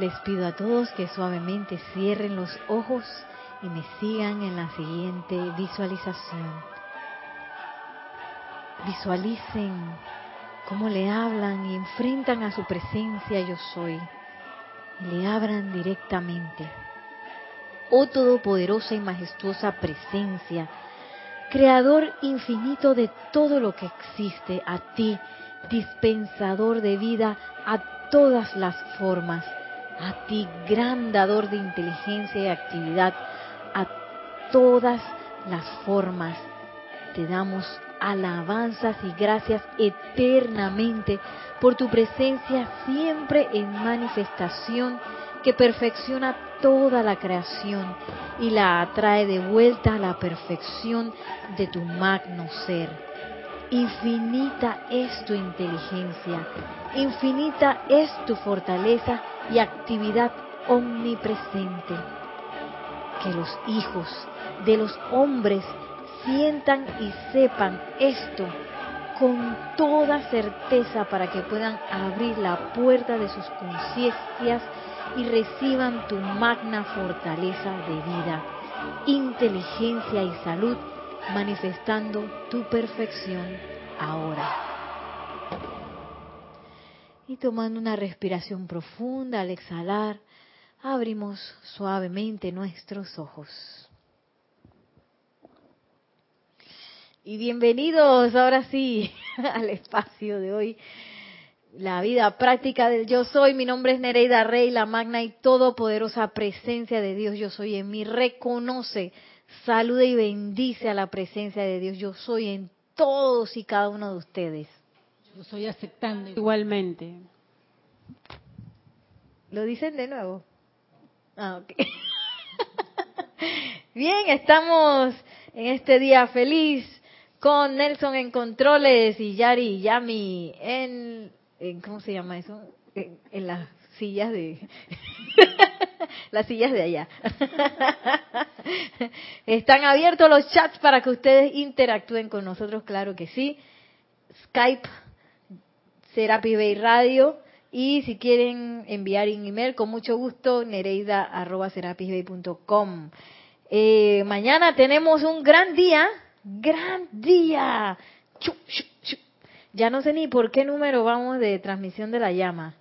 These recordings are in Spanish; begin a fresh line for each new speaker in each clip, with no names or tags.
Les pido a todos que suavemente cierren los ojos y me sigan en la siguiente visualización. Visualicen cómo le hablan y enfrentan a su presencia yo soy. Y le abran directamente. Oh todopoderosa y majestuosa presencia, creador infinito de todo lo que existe, a ti, dispensador de vida a todas las formas, a ti, gran dador de inteligencia y actividad, a todas las formas. Te damos alabanzas y gracias eternamente por tu presencia siempre en manifestación que perfecciona toda la creación y la atrae de vuelta a la perfección de tu magno ser. Infinita es tu inteligencia, infinita es tu fortaleza y actividad omnipresente. Que los hijos de los hombres sientan y sepan esto con toda certeza para que puedan abrir la puerta de sus conciencias y reciban tu magna fortaleza de vida, inteligencia y salud, manifestando tu perfección ahora. Y tomando una respiración profunda al exhalar, abrimos suavemente nuestros ojos. Y bienvenidos ahora sí al espacio de hoy, la vida práctica del yo soy. Mi nombre es Nereida Rey, la magna y todopoderosa presencia de Dios yo soy en mí. Reconoce, saluda y bendice a la presencia de Dios yo soy en todos y cada uno de ustedes.
Yo soy aceptando igualmente.
¿Lo dicen de nuevo? Ah, ok. Bien, estamos en este día feliz con Nelson en controles y Yari y Yami en, ¿cómo se llama eso? En, las sillas de las sillas de allá. Están abiertos los chats para que ustedes interactúen con nosotros, claro que sí. Skype, Serapi Bay Radio. Y si quieren enviar un email, con mucho gusto, nereida.com. Eh, mañana tenemos un gran día gran día. Ya no sé ni por qué número vamos de transmisión de la llama.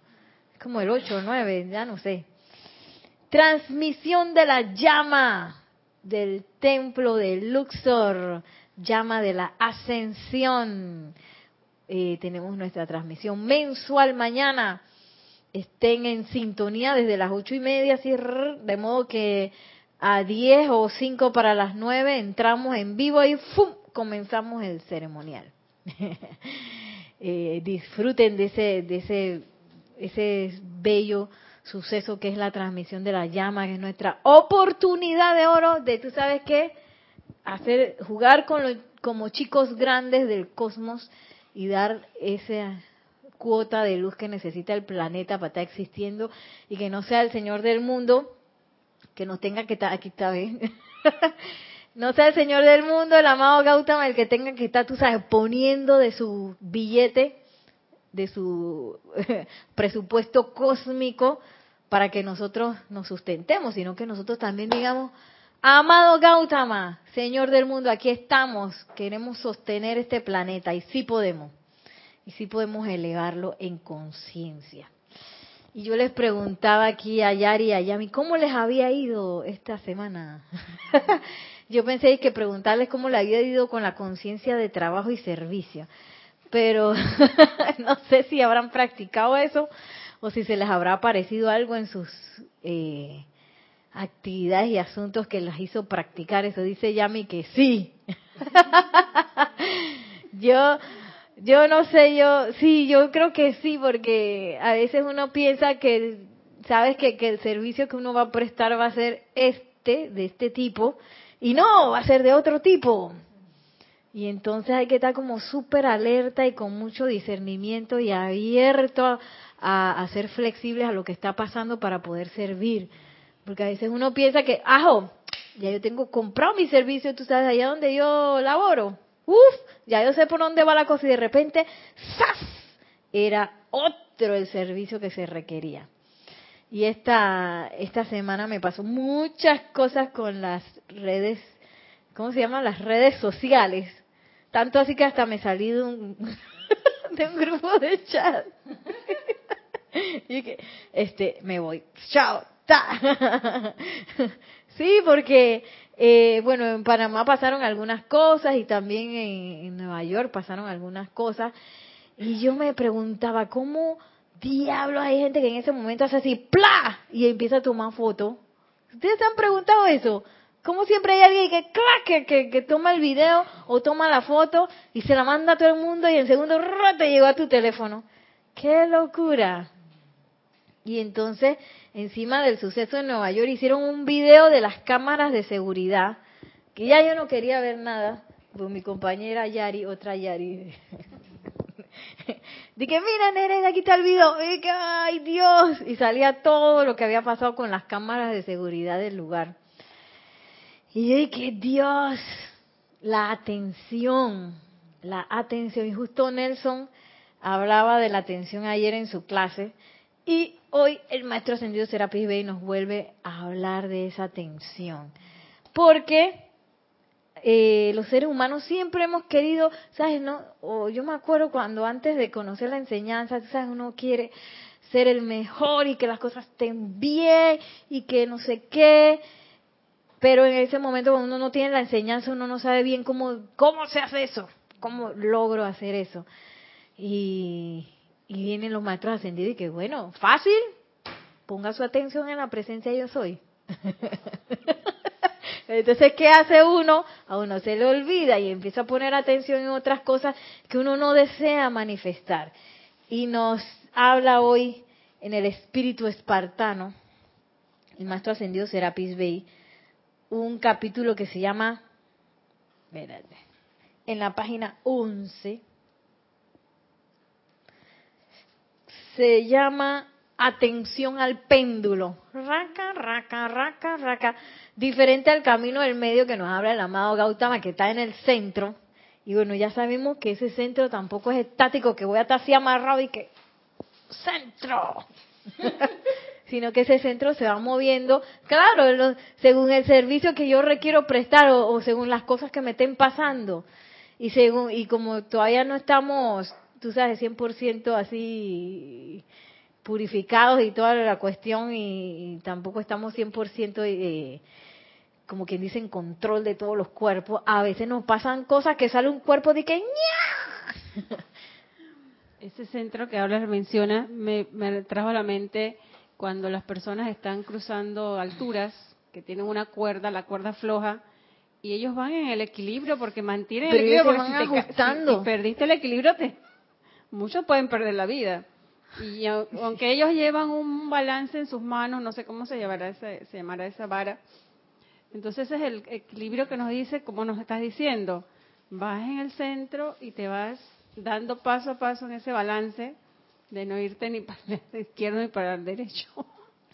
Es como el 8 o 9, ya no sé. Transmisión de la llama del templo de Luxor, llama de la ascensión. Eh, tenemos nuestra transmisión mensual mañana. Estén en sintonía desde las ocho y media, de modo que a 10 o 5 para las 9 entramos en vivo y ¡fum! comenzamos el ceremonial. eh, disfruten de ese, de ese, ese bello suceso que es la transmisión de la llama, que es nuestra oportunidad de oro de, tú sabes qué, hacer, jugar con como chicos grandes del cosmos y dar esa cuota de luz que necesita el planeta para estar existiendo y que no sea el Señor del mundo que nos tenga que estar, aquí está bien, no sea el Señor del mundo, el amado Gautama, el que tenga que estar, tú sabes, poniendo de su billete, de su presupuesto cósmico para que nosotros nos sustentemos, sino que nosotros también digamos, amado Gautama, Señor del mundo, aquí estamos, queremos sostener este planeta y sí podemos, y sí podemos elevarlo en conciencia. Y yo les preguntaba aquí a Yari y a Yami, ¿cómo les había ido esta semana? yo pensé que preguntarles cómo les había ido con la conciencia de trabajo y servicio. Pero no sé si habrán practicado eso o si se les habrá parecido algo en sus eh, actividades y asuntos que las hizo practicar. Eso dice Yami que sí. yo yo no sé, yo sí, yo creo que sí, porque a veces uno piensa que, sabes que, que el servicio que uno va a prestar va a ser este, de este tipo, y no, va a ser de otro tipo. Y entonces hay que estar como súper alerta y con mucho discernimiento y abierto a, a, ser flexibles a lo que está pasando para poder servir. Porque a veces uno piensa que, ajo, ya yo tengo comprado mi servicio, tú sabes, allá donde yo laboro Uf, ya yo sé por dónde va la cosa y de repente, ¡zas! Era otro el servicio que se requería. Y esta, esta semana me pasó muchas cosas con las redes, ¿cómo se llaman? Las redes sociales. Tanto así que hasta me salí de un, de un grupo de chat. y que, este, me voy. Chao. Sí, porque, eh, bueno, en Panamá pasaron algunas cosas y también en, Nueva York pasaron algunas cosas. Y yo me preguntaba, ¿cómo diablos hay gente que en ese momento hace así, ¡pla! y empieza a tomar foto? ¿Ustedes se han preguntado eso? Como siempre hay alguien que, ¡clac! que, toma el video o toma la foto y se la manda a todo el mundo y en segundo te llegó a tu teléfono. ¡Qué locura! Y entonces, encima del suceso en Nueva York, hicieron un video de las cámaras de seguridad, que ya yo no quería ver nada, pues mi compañera Yari, otra Yari, Dije, mira, nene, aquí está el video. Que, ay, Dios. Y salía todo lo que había pasado con las cámaras de seguridad del lugar. Y yo dije, Dios, la atención, la atención. Y justo Nelson hablaba de la atención ayer en su clase. Y hoy el maestro ascendido Serapis Bey nos vuelve a hablar de esa atención. Porque eh, los seres humanos siempre hemos querido, ¿sabes? No? O yo me acuerdo cuando antes de conocer la enseñanza, ¿sabes? Uno quiere ser el mejor y que las cosas estén bien y que no sé qué. Pero en ese momento cuando uno no tiene la enseñanza, uno no sabe bien cómo, cómo se hace eso, cómo logro hacer eso. Y, y vienen los maestros ascendidos y que, bueno, fácil, ponga su atención en la presencia yo soy. Entonces, ¿qué hace uno? A uno se le olvida y empieza a poner atención en otras cosas que uno no desea manifestar. Y nos habla hoy en el espíritu espartano, el maestro ascendido Serapis Bey, un capítulo que se llama, en la página 11, se llama atención al péndulo. Raca, raca, raca, raca. Diferente al camino del medio que nos habla el amado Gautama, que está en el centro. Y bueno, ya sabemos que ese centro tampoco es estático, que voy a estar así amarrado y que... ¡Centro! sino que ese centro se va moviendo, claro, según el servicio que yo requiero prestar o, o, según las cosas que me estén pasando. Y según y como todavía no estamos, tú sabes, 100% así purificados y toda la cuestión y, tampoco estamos 100% eh, como quien dice en control de todos los cuerpos. A veces nos pasan cosas que sale un cuerpo de que
Ese centro que ahora menciona me, me trajo a la mente cuando las personas están cruzando alturas, que tienen una cuerda, la cuerda floja, y ellos van en el equilibrio porque mantienen el equilibrio.
Porque si, ajustando.
si, perdiste el equilibrio, te, muchos pueden perder la vida. Y aunque ellos llevan un balance en sus manos, no sé cómo se, llamará se llamará esa vara. Entonces ese es el equilibrio que nos dice, como nos estás diciendo, vas en el centro y te vas dando paso a paso en ese balance de no irte ni para el izquierdo ni para el derecho.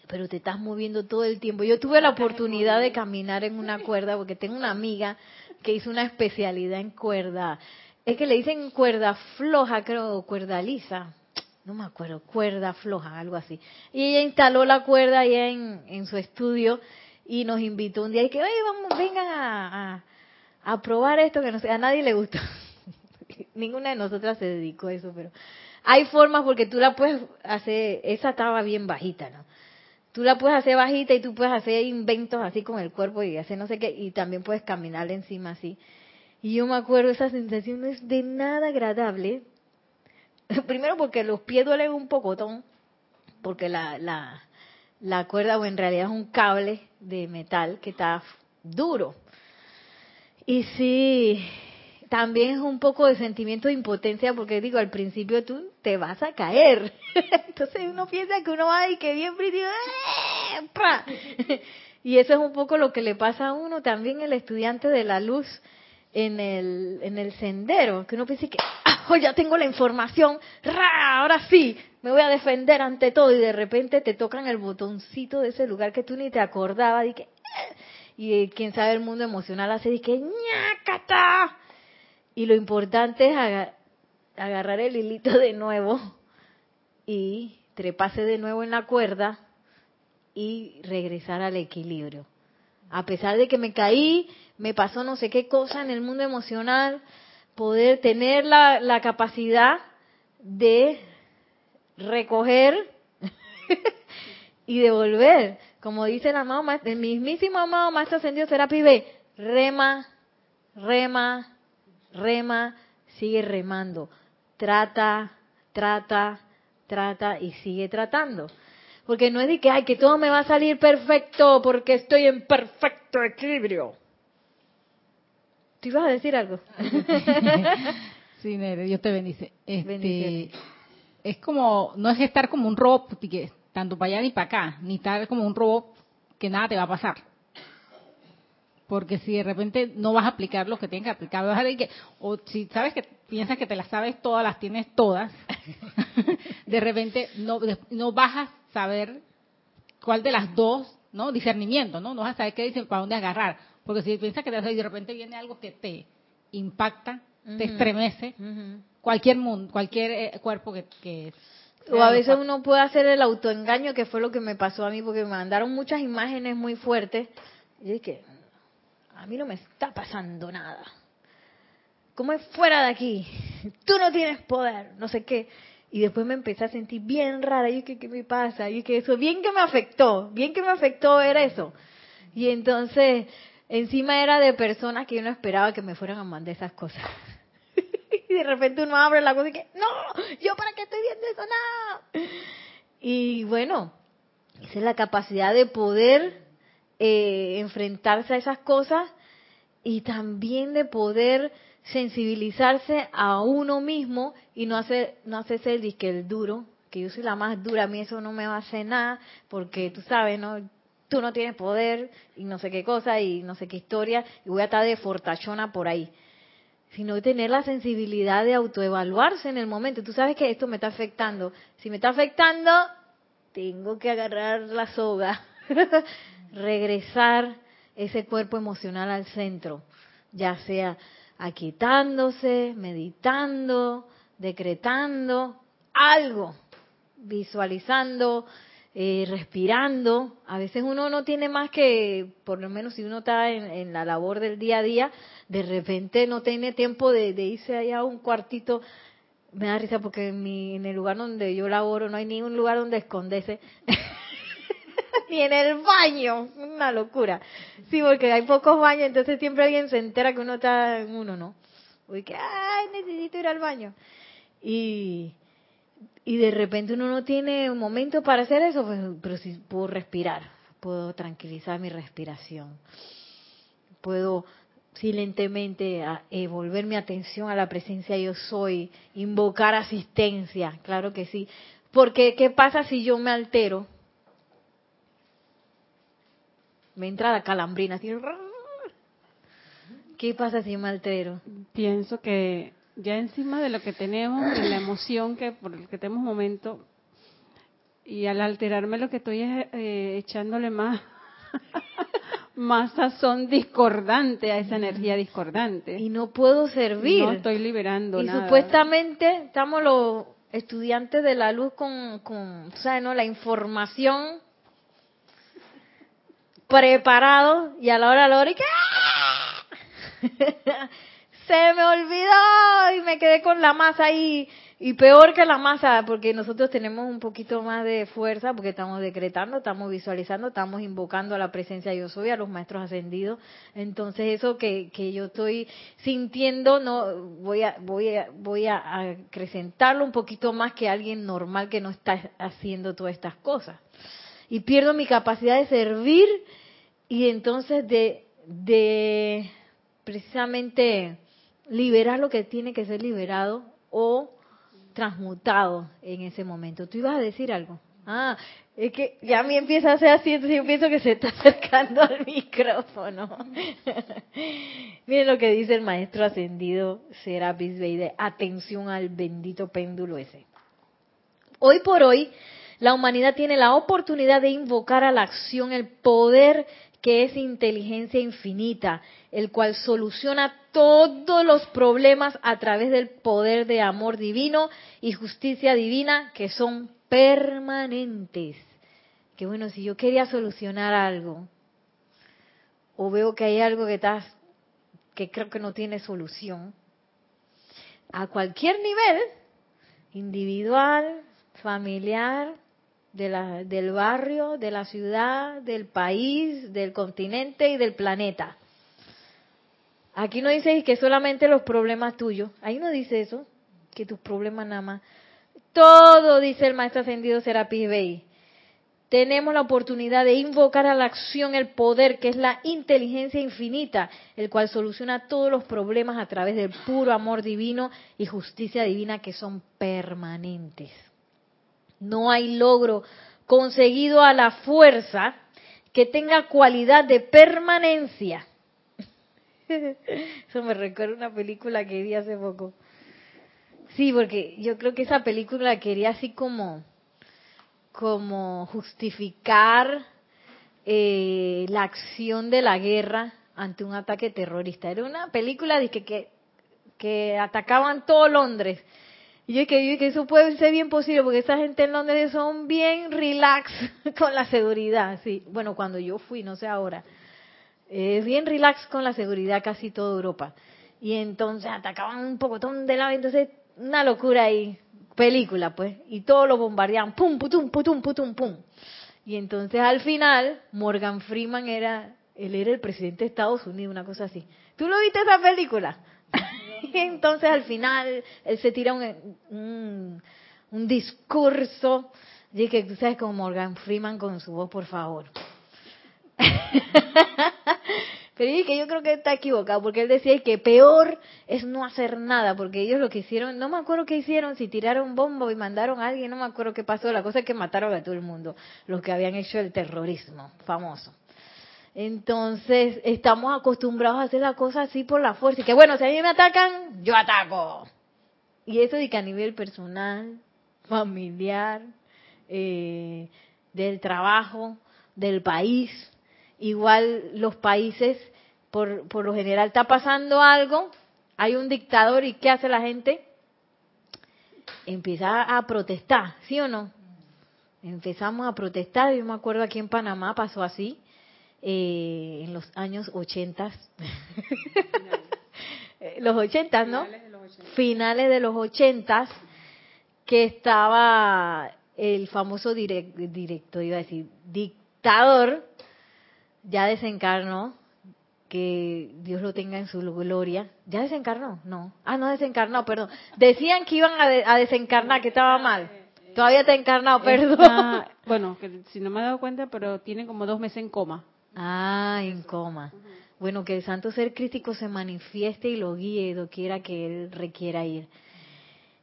Pero te estás moviendo todo el tiempo. Yo tuve la oportunidad de caminar en una cuerda porque tengo una amiga que hizo una especialidad en cuerda. Es que le dicen cuerda floja, creo, cuerda lisa no me acuerdo, cuerda floja, algo así. Y ella instaló la cuerda allá en, en su estudio y nos invitó un día y que, oye, vamos, vengan a, a, probar esto que no sé, a nadie le gustó. Ninguna de nosotras se dedicó a eso, pero hay formas porque tú la puedes hacer, esa estaba bien bajita, ¿no? Tú la puedes hacer bajita y tú puedes hacer inventos así con el cuerpo y hacer no sé qué, y también puedes caminar encima así. Y yo me acuerdo, esa sensación no es de nada agradable, Primero porque los pies duelen un pocotón, porque la, la, la cuerda, o en realidad es un cable de metal que está duro. Y sí, también es un poco de sentimiento de impotencia porque digo, al principio tú te vas a caer. Entonces uno piensa que uno va y que bien ¡eh! Y eso es un poco lo que le pasa a uno también el estudiante de la luz en el, en el sendero, que uno piensa que, ah, oh, ya tengo la información, ¡ra! ahora sí, me voy a defender ante todo, y de repente te tocan el botoncito de ese lugar que tú ni te acordabas, y que, eh", y eh, quién sabe el mundo emocional hace, y que, ñacata. Y lo importante es agarrar el hilito de nuevo y trepase de nuevo en la cuerda y regresar al equilibrio. A pesar de que me caí, me pasó no sé qué cosa en el mundo emocional, poder tener la, la capacidad de recoger y devolver. Como dice el amado el mismísimo amado maestro ascendido será pibe, rema, rema, rema, sigue remando. Trata, trata, trata y sigue tratando. Porque no es de que, ay, que todo me va a salir perfecto porque estoy en perfecto equilibrio. ¿Tú ibas a decir algo?
sí, Nere, Dios te bendice. Este, es como, no es estar como un robot, que tanto para allá ni para acá, ni estar como un robot que nada te va a pasar. Porque si de repente no vas a aplicar lo que tienes que aplicar, vas a decir que, o si sabes que piensas que te las sabes todas, las tienes todas, de repente no, no vas a saber cuál de las dos, ¿no? Discernimiento, ¿no? No vas a saber qué dicen, para dónde agarrar. Porque si piensas que te y de repente viene algo que te impacta, te estremece, cualquier mundo, cualquier eh, cuerpo que, que
o a veces uno puede hacer el autoengaño, que fue lo que me pasó a mí, porque me mandaron muchas imágenes muy fuertes. Y dije, a mí no me está pasando nada. ¿Cómo es fuera de aquí? Tú no tienes poder, no sé qué. Y después me empecé a sentir bien rara. Y que, ¿qué me pasa? Y que eso, bien que me afectó, bien que me afectó ver eso. Y entonces, encima era de personas que yo no esperaba que me fueran a mandar esas cosas. y de repente uno abre la cosa y que, no, yo para qué estoy viendo eso, no. Y bueno, esa es la capacidad de poder eh, enfrentarse a esas cosas y también de poder sensibilizarse a uno mismo y no hacer no hacerse el disque el duro que yo soy la más dura a mí eso no me va a hacer nada porque tú sabes no tú no tienes poder y no sé qué cosa y no sé qué historia y voy a estar de fortachona por ahí. Sino tener la sensibilidad de autoevaluarse en el momento. Tú sabes que esto me está afectando. Si me está afectando tengo que agarrar la soga regresar ese cuerpo emocional al centro. Ya sea aquietándose, meditando, decretando, algo, visualizando, eh, respirando. A veces uno no tiene más que, por lo menos si uno está en, la labor del día a día, de repente no tiene tiempo de, irse allá a un cuartito. Me da risa porque en, mi, en el lugar donde yo laboro no hay ningún lugar donde esconderse. ni en el baño, una locura. Sí, porque hay pocos baños, entonces siempre alguien se entera que uno está en uno, ¿no? Uy, que, ay, necesito ir al baño. Y, y de repente uno no tiene un momento para hacer eso, pues, pero si puedo respirar, puedo tranquilizar mi respiración, puedo silentemente eh, volver mi atención a la presencia yo soy, invocar asistencia, claro que sí. Porque, ¿qué pasa si yo me altero? me entra la calambrina. ¿Qué pasa si me altero?
Pienso que ya encima de lo que tenemos, de la emoción que por el que tenemos momento, y al alterarme lo que estoy es eh, echándole más más sazón discordante a esa energía discordante.
Y no puedo servir. No
estoy liberando
y supuestamente estamos los estudiantes de la luz con, con ¿sabes, no? La información preparado y a la hora a la hora y que ¡ah! se me olvidó y me quedé con la masa ahí y peor que la masa porque nosotros tenemos un poquito más de fuerza porque estamos decretando, estamos visualizando, estamos invocando a la presencia de yo soy, a los maestros ascendidos. Entonces eso que, que yo estoy sintiendo no voy a voy a voy a acrecentarlo un poquito más que alguien normal que no está haciendo todas estas cosas y pierdo mi capacidad de servir y entonces de, de precisamente liberar lo que tiene que ser liberado o transmutado en ese momento. ¿Tú ibas a decir algo? Ah, es que ya a mí empieza a ser así, entonces yo pienso que se está acercando al micrófono. Miren lo que dice el maestro ascendido Serapis de atención al bendito péndulo ese. Hoy por hoy, la humanidad tiene la oportunidad de invocar a la acción el poder que es inteligencia infinita, el cual soluciona todos los problemas a través del poder de amor divino y justicia divina que son permanentes. que bueno, si yo quería solucionar algo, o veo que hay algo que está, que creo que no tiene solución, a cualquier nivel, individual, familiar, de la, del barrio, de la ciudad, del país, del continente y del planeta. Aquí no dice que solamente los problemas tuyos. Ahí no dice eso, que tus problemas nada más. Todo, dice el maestro ascendido Serapis Bey. Tenemos la oportunidad de invocar a la acción el poder que es la inteligencia infinita, el cual soluciona todos los problemas a través del puro amor divino y justicia divina que son permanentes. No hay logro conseguido a la fuerza que tenga cualidad de permanencia Eso me recuerda una película que vi hace poco. Sí, porque yo creo que esa película quería así como, como justificar eh, la acción de la guerra ante un ataque terrorista. Era una película de que, que, que atacaban todo Londres. Y yo que, que eso puede ser bien posible, porque esa gente en Londres son bien relax con la seguridad. Sí, bueno, cuando yo fui, no sé ahora es bien relax con la seguridad casi toda Europa. Y entonces atacaban un pocotón de lado, entonces una locura ahí, película pues, y todo lo bombardeaban, pum, putum, putum, putum, pum. Y entonces al final Morgan Freeman era, él era el presidente de Estados Unidos, una cosa así. ¿Tú lo viste esa película? Y entonces al final él se tira un, un, un discurso, y que tú sabes como Morgan Freeman con su voz, por favor. Pero que yo creo que está equivocado, porque él decía que peor es no hacer nada, porque ellos lo que hicieron, no me acuerdo qué hicieron, si tiraron bombo y mandaron a alguien, no me acuerdo qué pasó, la cosa es que mataron a todo el mundo, los que habían hecho el terrorismo famoso. Entonces, estamos acostumbrados a hacer la cosa así por la fuerza, y que bueno, si a mí me atacan, yo ataco. Y eso de que a nivel personal, familiar, eh, del trabajo, del país, igual los países, por, por lo general está pasando algo, hay un dictador y ¿qué hace la gente? Empieza a protestar, ¿sí o no? Empezamos a protestar, yo me acuerdo aquí en Panamá pasó así, eh, en los años 80, los 80, ¿no? Finales de los 80, que estaba el famoso directo, iba a decir, dictador ya desencarnó, que Dios lo tenga en su gloria. ¿Ya desencarnó? No. Ah, no desencarnó, perdón. Decían que iban a, desencarnar, que estaba mal. Todavía está encarnado, perdón.
bueno, que si no me he dado cuenta, pero tiene como dos meses en coma.
Ah, en coma. Bueno, que el santo ser crítico se manifieste y lo guíe doquiera que él requiera ir.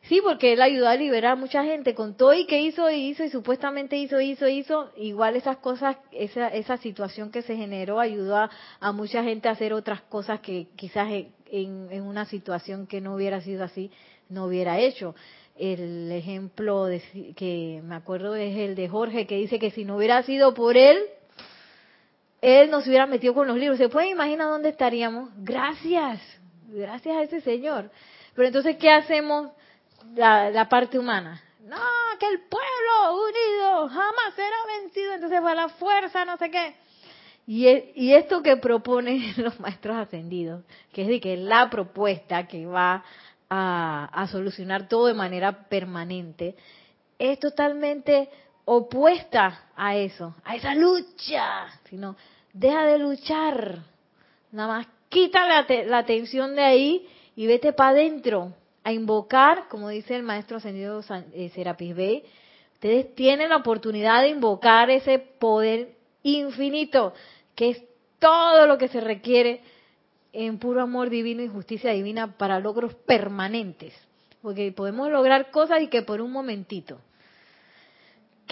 Sí, porque él ayudó a liberar a mucha gente con todo y que hizo y hizo y supuestamente hizo, hizo, hizo. Igual esas cosas, esa, esa situación que se generó ayudó a, mucha gente a hacer otras cosas que quizás en, en, una situación que no hubiera sido así no hubiera hecho. El ejemplo de, que me acuerdo es el de Jorge que dice que si no hubiera sido por él, él nos hubiera metido con los libros. ¿Se puede imaginar dónde estaríamos? Gracias, gracias a ese Señor. Pero entonces, ¿qué hacemos? la, parte humana. No, que el pueblo unido jamás será vencido, entonces va la fuerza, no sé qué. Y, e, esto que proponen los maestros ascendidos, que es de que la propuesta que va a solucionar todo de manera permanente, es totalmente opuesta a eso, a esa lucha, sino deja de luchar, nada más quita la, la atención de ahí y vete para adentro, a invocar, como dice el maestro ascendido eh, Serapis Bey, ustedes tienen la oportunidad de invocar ese poder infinito, que es todo lo que se requiere en puro amor divino y justicia divina para logros permanentes. Porque podemos lograr cosas y que por un momentito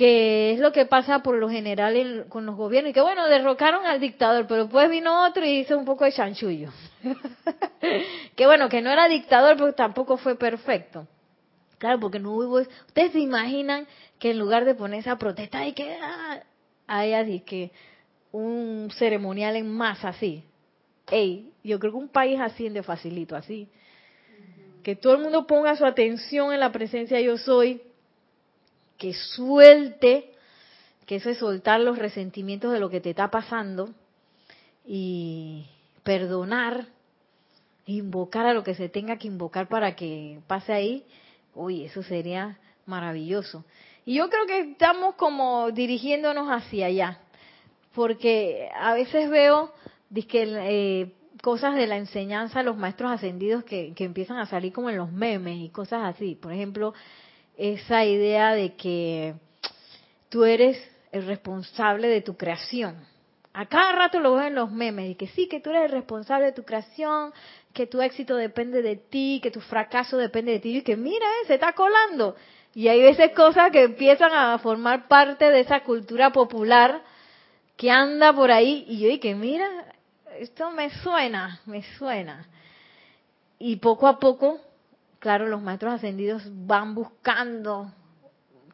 que es lo que pasa por lo general con los gobiernos, y que bueno, derrocaron al dictador, pero después vino otro y hizo un poco de chanchullo. que bueno, que no era dictador, pero tampoco fue perfecto. Claro, porque no hubo... Ustedes se imaginan que en lugar de ponerse a protestar y que... Ah, hay así que un ceremonial en masa así. Ey, yo creo que un país así de facilito, así. Que todo el mundo ponga su atención en la presencia yo soy que suelte, que eso es soltar los resentimientos de lo que te está pasando y perdonar, invocar a lo que se tenga que invocar para que pase ahí, uy, eso sería maravilloso. Y yo creo que estamos como dirigiéndonos hacia allá, porque a veces veo eh, cosas de la enseñanza los maestros ascendidos que, que empiezan a salir como en los memes y cosas así. Por ejemplo, esa idea de que tú eres el responsable de tu creación. A cada rato lo veo en los memes, y que sí, que tú eres el responsable de tu creación, que tu éxito depende de ti, que tu fracaso depende de ti, y que mira, eh, se está colando. Y hay veces cosas que empiezan a formar parte de esa cultura popular que anda por ahí, y yo que mira, esto me suena, me suena. Y poco a poco, claro, los maestros ascendidos van buscando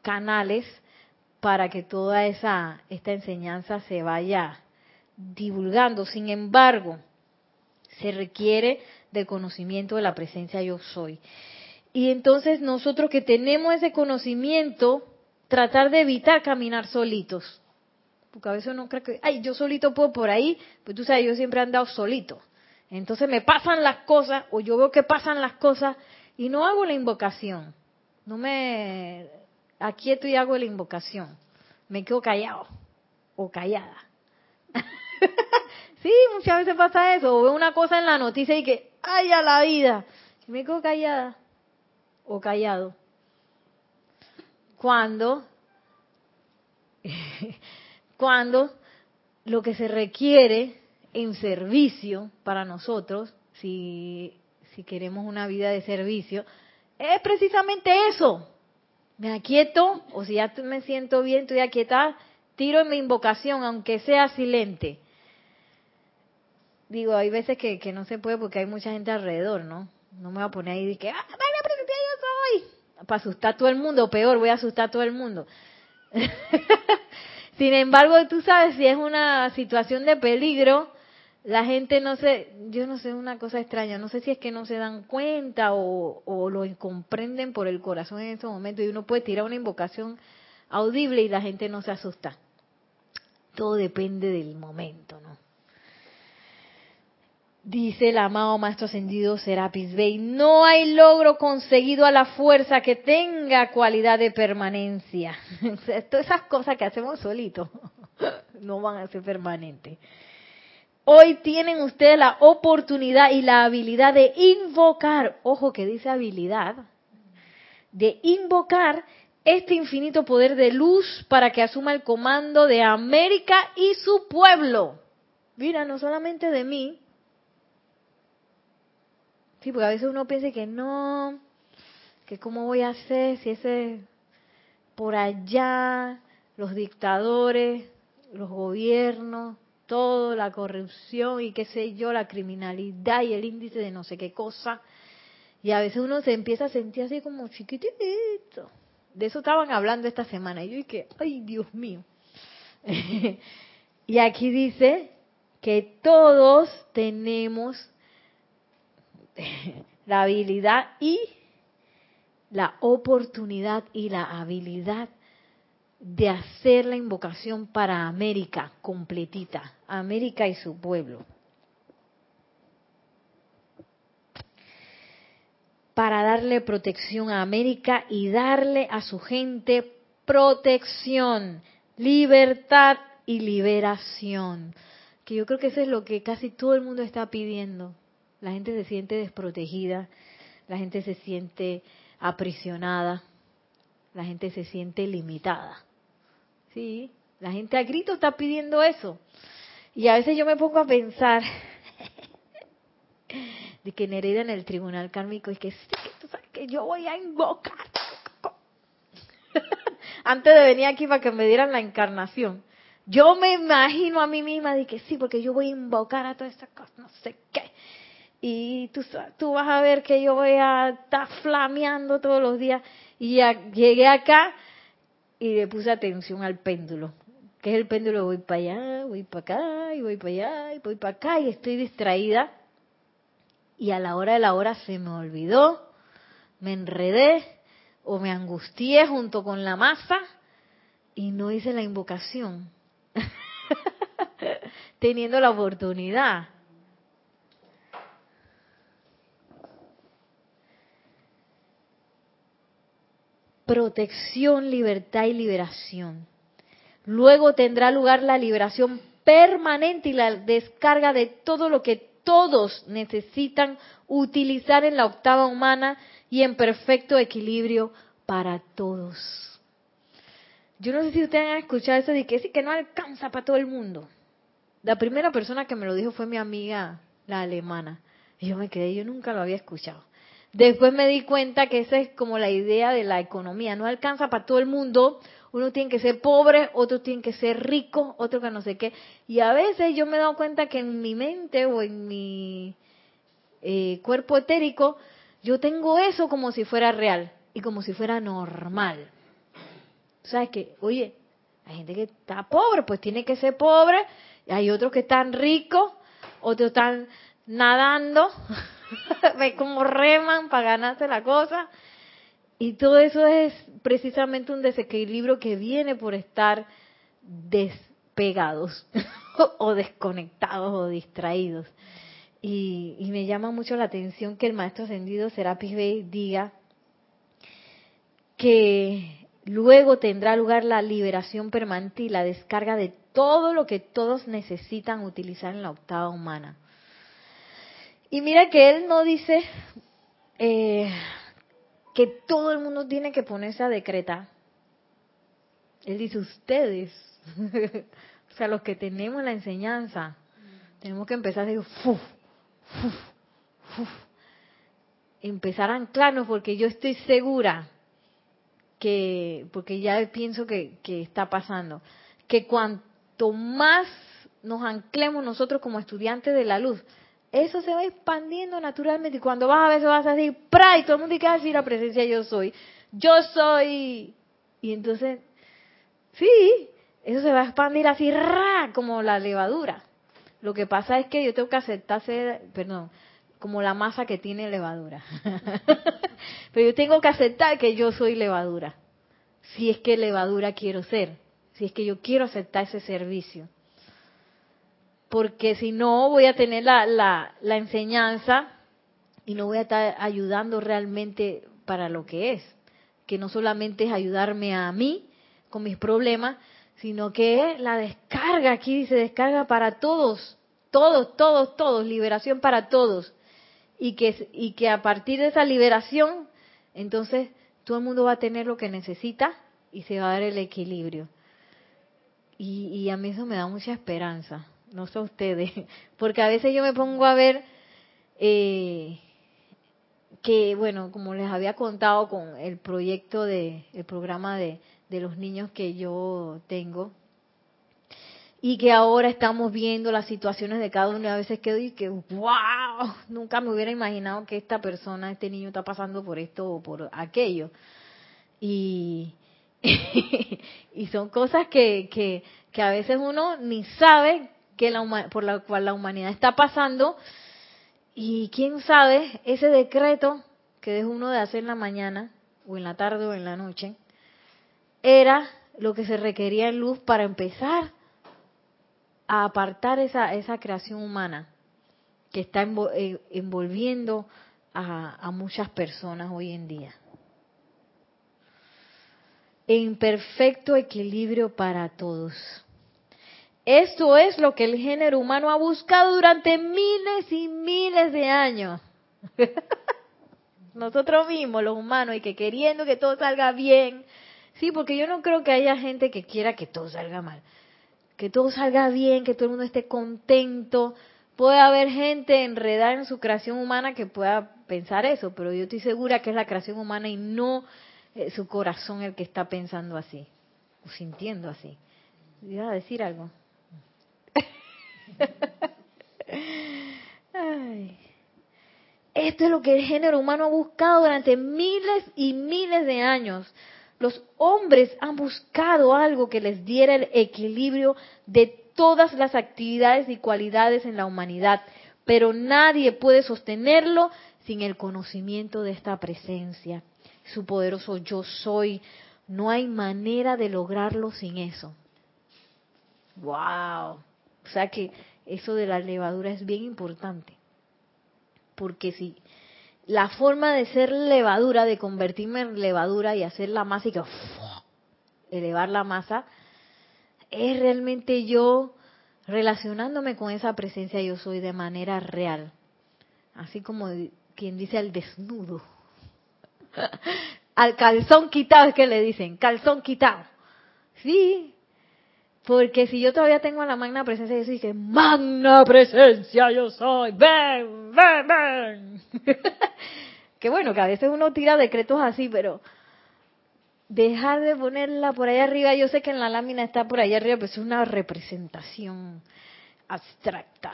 canales para que toda esa esta enseñanza se vaya divulgando. Sin embargo, se requiere del conocimiento de la presencia yo soy. Y entonces nosotros que tenemos ese conocimiento, tratar de evitar caminar solitos. Porque a veces uno cree que, ay, yo solito puedo por ahí, pues tú sabes, yo siempre he andado solito. Entonces me pasan las cosas, o yo veo que pasan las cosas, y no hago la invocación. No me aquieto y hago la invocación. Me quedo callado o callada. sí, muchas veces pasa eso. O veo una cosa en la noticia y que, ¡ay, a la vida! me quedo callada o callado. Cuando, cuando lo que se requiere en servicio para nosotros, si, si queremos una vida de servicio, es precisamente eso, me aquieto, o si ya me siento bien, estoy aquietada, tiro en mi invocación, aunque sea silente. Digo, hay veces que, no se puede porque hay mucha gente alrededor, ¿no? No me voy a poner ahí de que, ¡ah, yo soy! Para asustar a todo el mundo, o peor, voy a asustar a todo el mundo. Sin embargo, tú sabes, si es una situación de peligro, la gente no sé, yo no sé, una cosa extraña, no sé si es que no se dan cuenta o, lo comprenden por el corazón en ese momento y uno puede tirar una invocación audible y la gente no se asusta. Todo depende del momento, ¿no? Dice el amado Maestro Ascendido Serapis Bey, no hay logro conseguido a la fuerza que tenga cualidad de permanencia. Todas esas cosas que hacemos solitos no van a ser permanentes. Hoy tienen ustedes la oportunidad y la habilidad de invocar, ojo que dice habilidad, de invocar este infinito poder de luz para que asuma el comando de América y su pueblo. Mira, no solamente de mí. Sí, porque a veces uno piensa que no, que cómo voy a hacer si ese por allá, los dictadores, los gobiernos, todo, la corrupción y qué sé yo, la criminalidad y el índice de no sé qué cosa. Y a veces uno se empieza a sentir así como chiquitito. De eso estaban hablando esta semana. Y yo dije, ay Dios mío. y aquí dice que todos tenemos la habilidad y la oportunidad y la habilidad de hacer la invocación para América completita, América y su pueblo. Para darle protección a América y darle a su gente protección, libertad y liberación. Que yo creo que eso es lo que casi todo el mundo está pidiendo. La gente se siente desprotegida, la gente se siente aprisionada, la gente se siente limitada. Sí, la gente a grito está pidiendo eso. Y a veces yo me pongo a pensar de que Nereida en el tribunal kármico es que sí, que tú sabes que yo voy a invocar. Antes de venir aquí para que me dieran la encarnación. Yo me imagino a mí misma de que sí, porque yo voy a invocar a todas estas cosas, no sé qué. Y tú, tú vas a ver que yo voy a estar flameando todos los días. Y llegué acá y le puse atención al péndulo. que es el péndulo? Voy para allá, voy para acá, y voy para allá, y voy para acá, y estoy distraída. Y a la hora de la hora se me olvidó, me enredé o me angustié junto con la masa y no hice la invocación, teniendo la oportunidad. Protección, libertad y liberación. Luego tendrá lugar la liberación permanente y la descarga de todo lo que todos necesitan utilizar en la octava humana y en perfecto equilibrio para todos. Yo no sé si ustedes han escuchado eso de que sí que no alcanza para todo el mundo. La primera persona que me lo dijo fue mi amiga, la alemana. Y yo me quedé, yo nunca lo había escuchado. Después me di cuenta que esa es como la idea de la economía, no alcanza para todo el mundo, uno tiene que ser pobre, otro tiene que ser rico, otro que no sé qué. Y a veces yo me he dado cuenta que en mi mente o en mi eh, cuerpo etérico, yo tengo eso como si fuera real y como si fuera normal. ¿Sabes qué? Oye, hay gente que está pobre, pues tiene que ser pobre, y hay otros que están ricos, otros están nadando, ve cómo reman para ganarse la cosa. Y todo eso es precisamente un desequilibrio que viene por estar despegados o desconectados o distraídos. Y, me llama mucho la atención que el maestro ascendido Serapis Bey diga que luego tendrá lugar la liberación permanente y la descarga de todo lo que todos necesitan utilizar en la octava humana. Y mira que él no dice, eh, que todo el mundo tiene que ponerse a decretar. Él dice ustedes, o sea, los que tenemos la enseñanza, tenemos que empezar a decir, ¡fuf! empezar a anclarnos porque yo estoy segura que, porque ya pienso que, que está pasando, que cuanto más nos anclemos nosotros como estudiantes de la luz, eso se va expandiendo naturalmente y cuando vas a ver vas a decir, ¡pra! y todo el mundo tiene que decir la presencia yo soy. Yo soy. Y entonces, sí, eso se va a expandir así, ¡ra! como la levadura. Lo que pasa es que yo tengo que aceptarse, perdón, como la masa que tiene levadura. Pero yo tengo que aceptar que yo soy levadura. Si es que levadura quiero ser. Si es que yo quiero aceptar ese servicio porque si no voy a tener la, la, enseñanza y no voy a estar ayudando realmente para lo que es, que no solamente es ayudarme a mí con mis problemas, sino que es la descarga, aquí dice descarga para todos, todos, todos, todos, liberación para todos. Y que, y que a partir de esa liberación, entonces todo el mundo va a tener lo que necesita y se va a dar el equilibrio. Y, y a mí eso me da mucha esperanza no sé ustedes, porque a veces yo me pongo a ver eh, que, bueno, como les había contado con el proyecto de, el programa de, de los niños que yo tengo, y que ahora estamos viendo las situaciones de cada uno y a veces quedo y que, wow, nunca me hubiera imaginado que esta persona, este niño está pasando por esto o por aquello. Y, y son cosas que, que, que a veces uno ni sabe que la, por la cual la humanidad está pasando. Y quién sabe, ese decreto que es uno de hacer en la mañana, o en la tarde, o en la noche, era lo que se requería en luz para empezar a apartar esa, esa creación humana que está eh, envolviendo a, a muchas personas hoy en día. En perfecto equilibrio para todos. Esto es lo que el género humano ha buscado durante miles y miles de años. Nosotros mismos, los humanos, y que queriendo que todo salga bien. Sí, porque yo no creo que haya gente que quiera que todo salga mal. Que todo salga bien, que todo el mundo esté contento. Puede haber gente enredada en su creación humana que pueda pensar eso, pero yo estoy segura que es la creación humana y no eh, su corazón el que está pensando así, o sintiendo así. ¿Iba a decir algo? Esto es lo que el género humano ha buscado durante miles y miles de años. Los hombres han buscado algo que les diera el equilibrio de todas las actividades y cualidades en la humanidad, pero nadie puede sostenerlo sin el conocimiento de esta presencia. Su poderoso yo soy No hay manera de lograrlo sin eso. ¡Wow! O sea que eso de la levadura es bien importante. Porque si la forma de ser levadura, de convertirme en levadura y hacer la masa y que elevar la masa, es realmente yo relacionándome con esa presencia yo soy de manera real. Así como quien dice al desnudo. al calzón quitado es que le dicen, calzón quitado. Sí, porque si yo todavía tengo la magna presencia, yo soy que magna presencia yo soy, ven, ven, ven. que bueno, que a veces uno tira decretos así, pero dejar de ponerla por ahí arriba, yo sé que en la lámina está por ahí arriba, pero es una representación abstracta.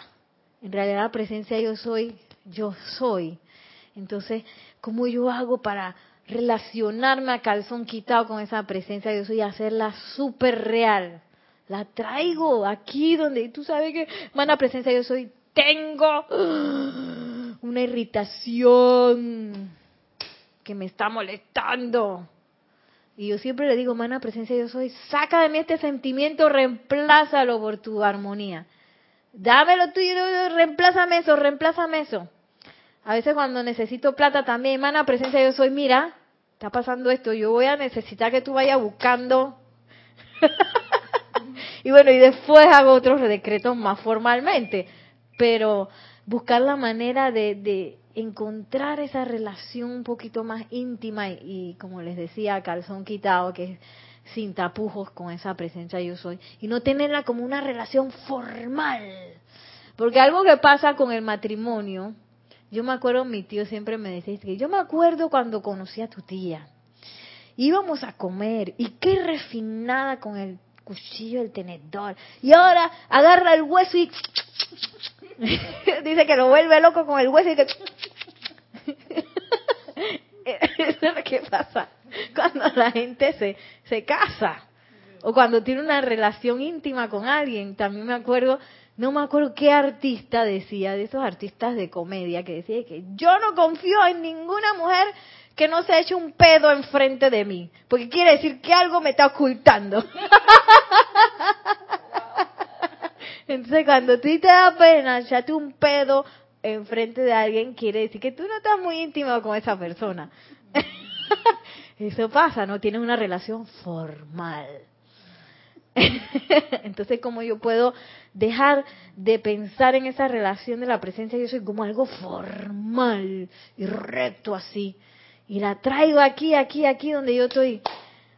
En realidad la presencia yo soy, yo soy. Entonces, ¿cómo yo hago para relacionarme a calzón quitado con esa presencia yo soy y hacerla súper real? La traigo aquí donde tú sabes que, mana presencia, yo soy, tengo una irritación que me está molestando. Y yo siempre le digo, mana presencia, yo soy, saca de mí este sentimiento, reemplázalo por tu armonía. Dámelo tuyo, reemplázame eso, reemplázame eso. A veces cuando necesito plata también, mana presencia, yo soy, mira, está pasando esto, yo voy a necesitar que tú vayas buscando y bueno, y después hago otros decretos más formalmente, pero buscar la manera de, encontrar esa relación un poquito más íntima y, como les decía, calzón quitado, que es sin tapujos con esa presencia yo soy, y no tenerla como una relación formal. Porque algo que pasa con el matrimonio, yo me acuerdo, mi tío siempre me decía, que yo me acuerdo cuando conocí a tu tía, íbamos a comer y qué refinada con el cuchillo, el tenedor. Y ahora agarra el hueso y dice que lo vuelve loco con el hueso y que es lo que pasa cuando la gente se, se casa o cuando tiene una relación íntima con alguien. También me acuerdo, no me acuerdo qué artista decía, de esos artistas de comedia, que decía que yo no confío en ninguna mujer que no se eche un pedo enfrente de mí, porque quiere decir que algo me está ocultando. Entonces, cuando tú te da pena echarte un pedo enfrente de alguien, quiere decir que tú no estás muy íntimo con esa persona. Eso pasa, no tienes una relación formal. Entonces, como yo puedo dejar de pensar en esa relación de la presencia yo soy como algo formal y recto así, y la traigo aquí, aquí, aquí donde yo estoy.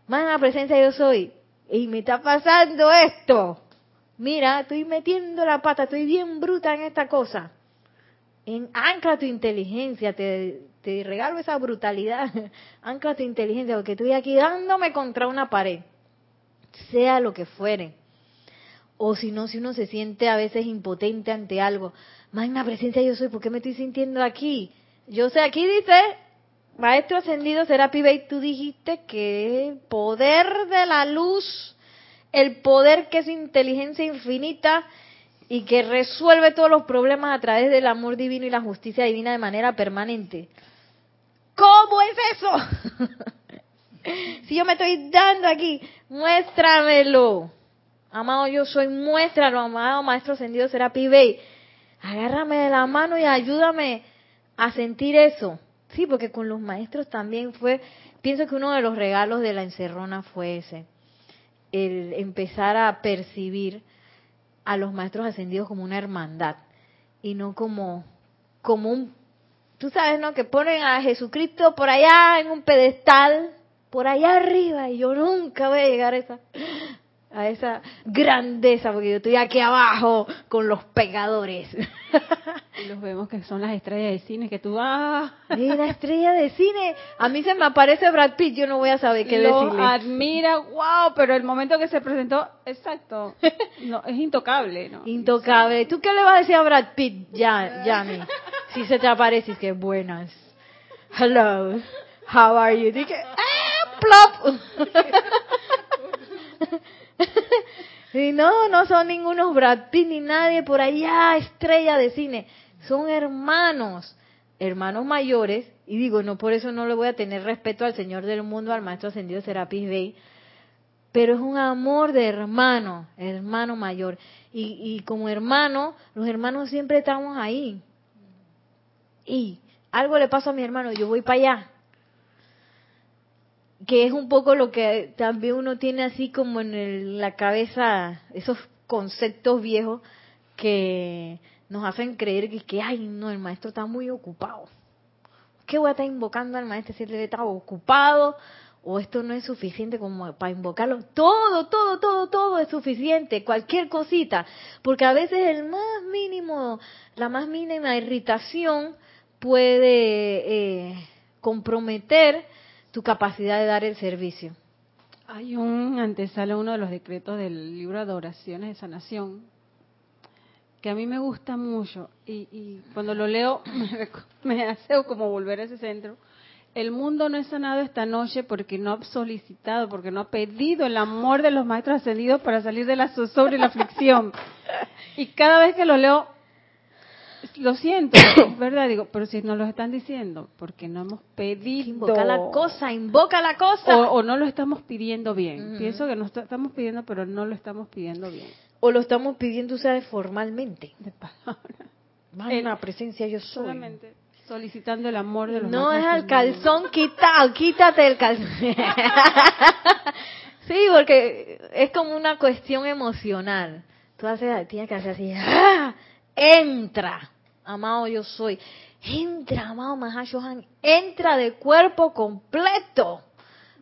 Más la presencia yo soy. Y me está pasando esto. Mira, estoy metiendo la pata, estoy bien bruta en esta cosa. En, ancla tu inteligencia, te, te regalo esa brutalidad. ancla tu inteligencia, porque estoy aquí dándome contra una pared. Sea lo que fuere. O si no, si uno se siente a veces impotente ante algo. Magna presencia yo soy, ¿por qué me estoy sintiendo aquí? Yo sé, aquí dice, Maestro ascendido Serapi Bey, tú dijiste que el poder de la luz, el poder que es inteligencia infinita y que resuelve todos los problemas a través del amor divino y la justicia divina de manera permanente. ¿Cómo es eso? si yo me estoy dando aquí, muéstramelo. Amado, yo soy, muéstralo, amado Maestro Ascendido Serapi Bey. Agárrame de la mano y ayúdame a sentir eso. Sí, porque con los maestros también fue, pienso que uno de los regalos de la encerrona fue ese, el empezar a percibir a los maestros ascendidos como una hermandad y no como, como un, tú sabes, ¿no? Que ponen a Jesucristo por allá en un pedestal, por allá arriba y yo nunca voy a llegar a esa, a esa grandeza, porque yo estoy aquí abajo con los pecadores.
Y los vemos que son las estrellas de cine, que tú vas...
Ah. la estrella de cine. A mí se me aparece Brad Pitt, yo no voy a saber qué
lo
decirle.
admira, wow, pero el momento que se presentó, exacto, no, es intocable, ¿no?
Intocable. ¿Tú qué le vas a decir a Brad Pitt, ya, Yami? Si se te aparece, es que buenas. Hello, how are you? Dije, ¡ah, plop! Y no, no son ningunos Brad Pitt ni nadie por allá, estrella de cine. Son hermanos hermanos mayores, y digo, no por eso no le voy a tener respeto al Señor del mundo, al Maestro Ascendido Serapis Bey, pero es un amor de hermano, hermano mayor. Y, y como hermano, los hermanos siempre estamos ahí. Y algo le pasa a mi hermano, yo voy para allá. Que es un poco lo que también uno tiene así como en la cabeza, esos conceptos viejos que nos hacen creer que, que, ay, no, el maestro está muy ocupado. ¿Qué voy a estar invocando al maestro si él está ocupado? ¿O esto no es suficiente como para invocarlo? Todo, todo, todo, todo es suficiente, cualquier cosita. Porque a veces el más mínimo, la más mínima irritación puede eh, comprometer tu capacidad de dar el servicio.
Hay un antesala, uno de los decretos del libro de oraciones de sanación, que a mí me gusta mucho y, cuando lo leo me, hace como volver a ese centro. El mundo no es sanado esta noche porque no ha solicitado, porque no ha pedido el amor de los maestros ascendidos para salir de la zozobra y la aflicción. Y cada vez que lo leo, lo siento, es verdad, digo, pero si nos lo están diciendo, porque no hemos pedido.
Invoca la cosa, invoca la cosa.
O, no lo estamos pidiendo bien. Pienso que no estamos pidiendo, pero no lo estamos pidiendo bien
o lo estamos pidiendo, ¿sabes? Formalmente. De palabra. Una presencia yo soy.
Solamente solicitando el amor de los
No es al calzón, quita, quítate el calzón. sí, porque es como una cuestión emocional. Tú haces, tienes que hacer así, ¡ah! entra, amado yo soy. Entra, amado Mahashohan, entra de cuerpo completo.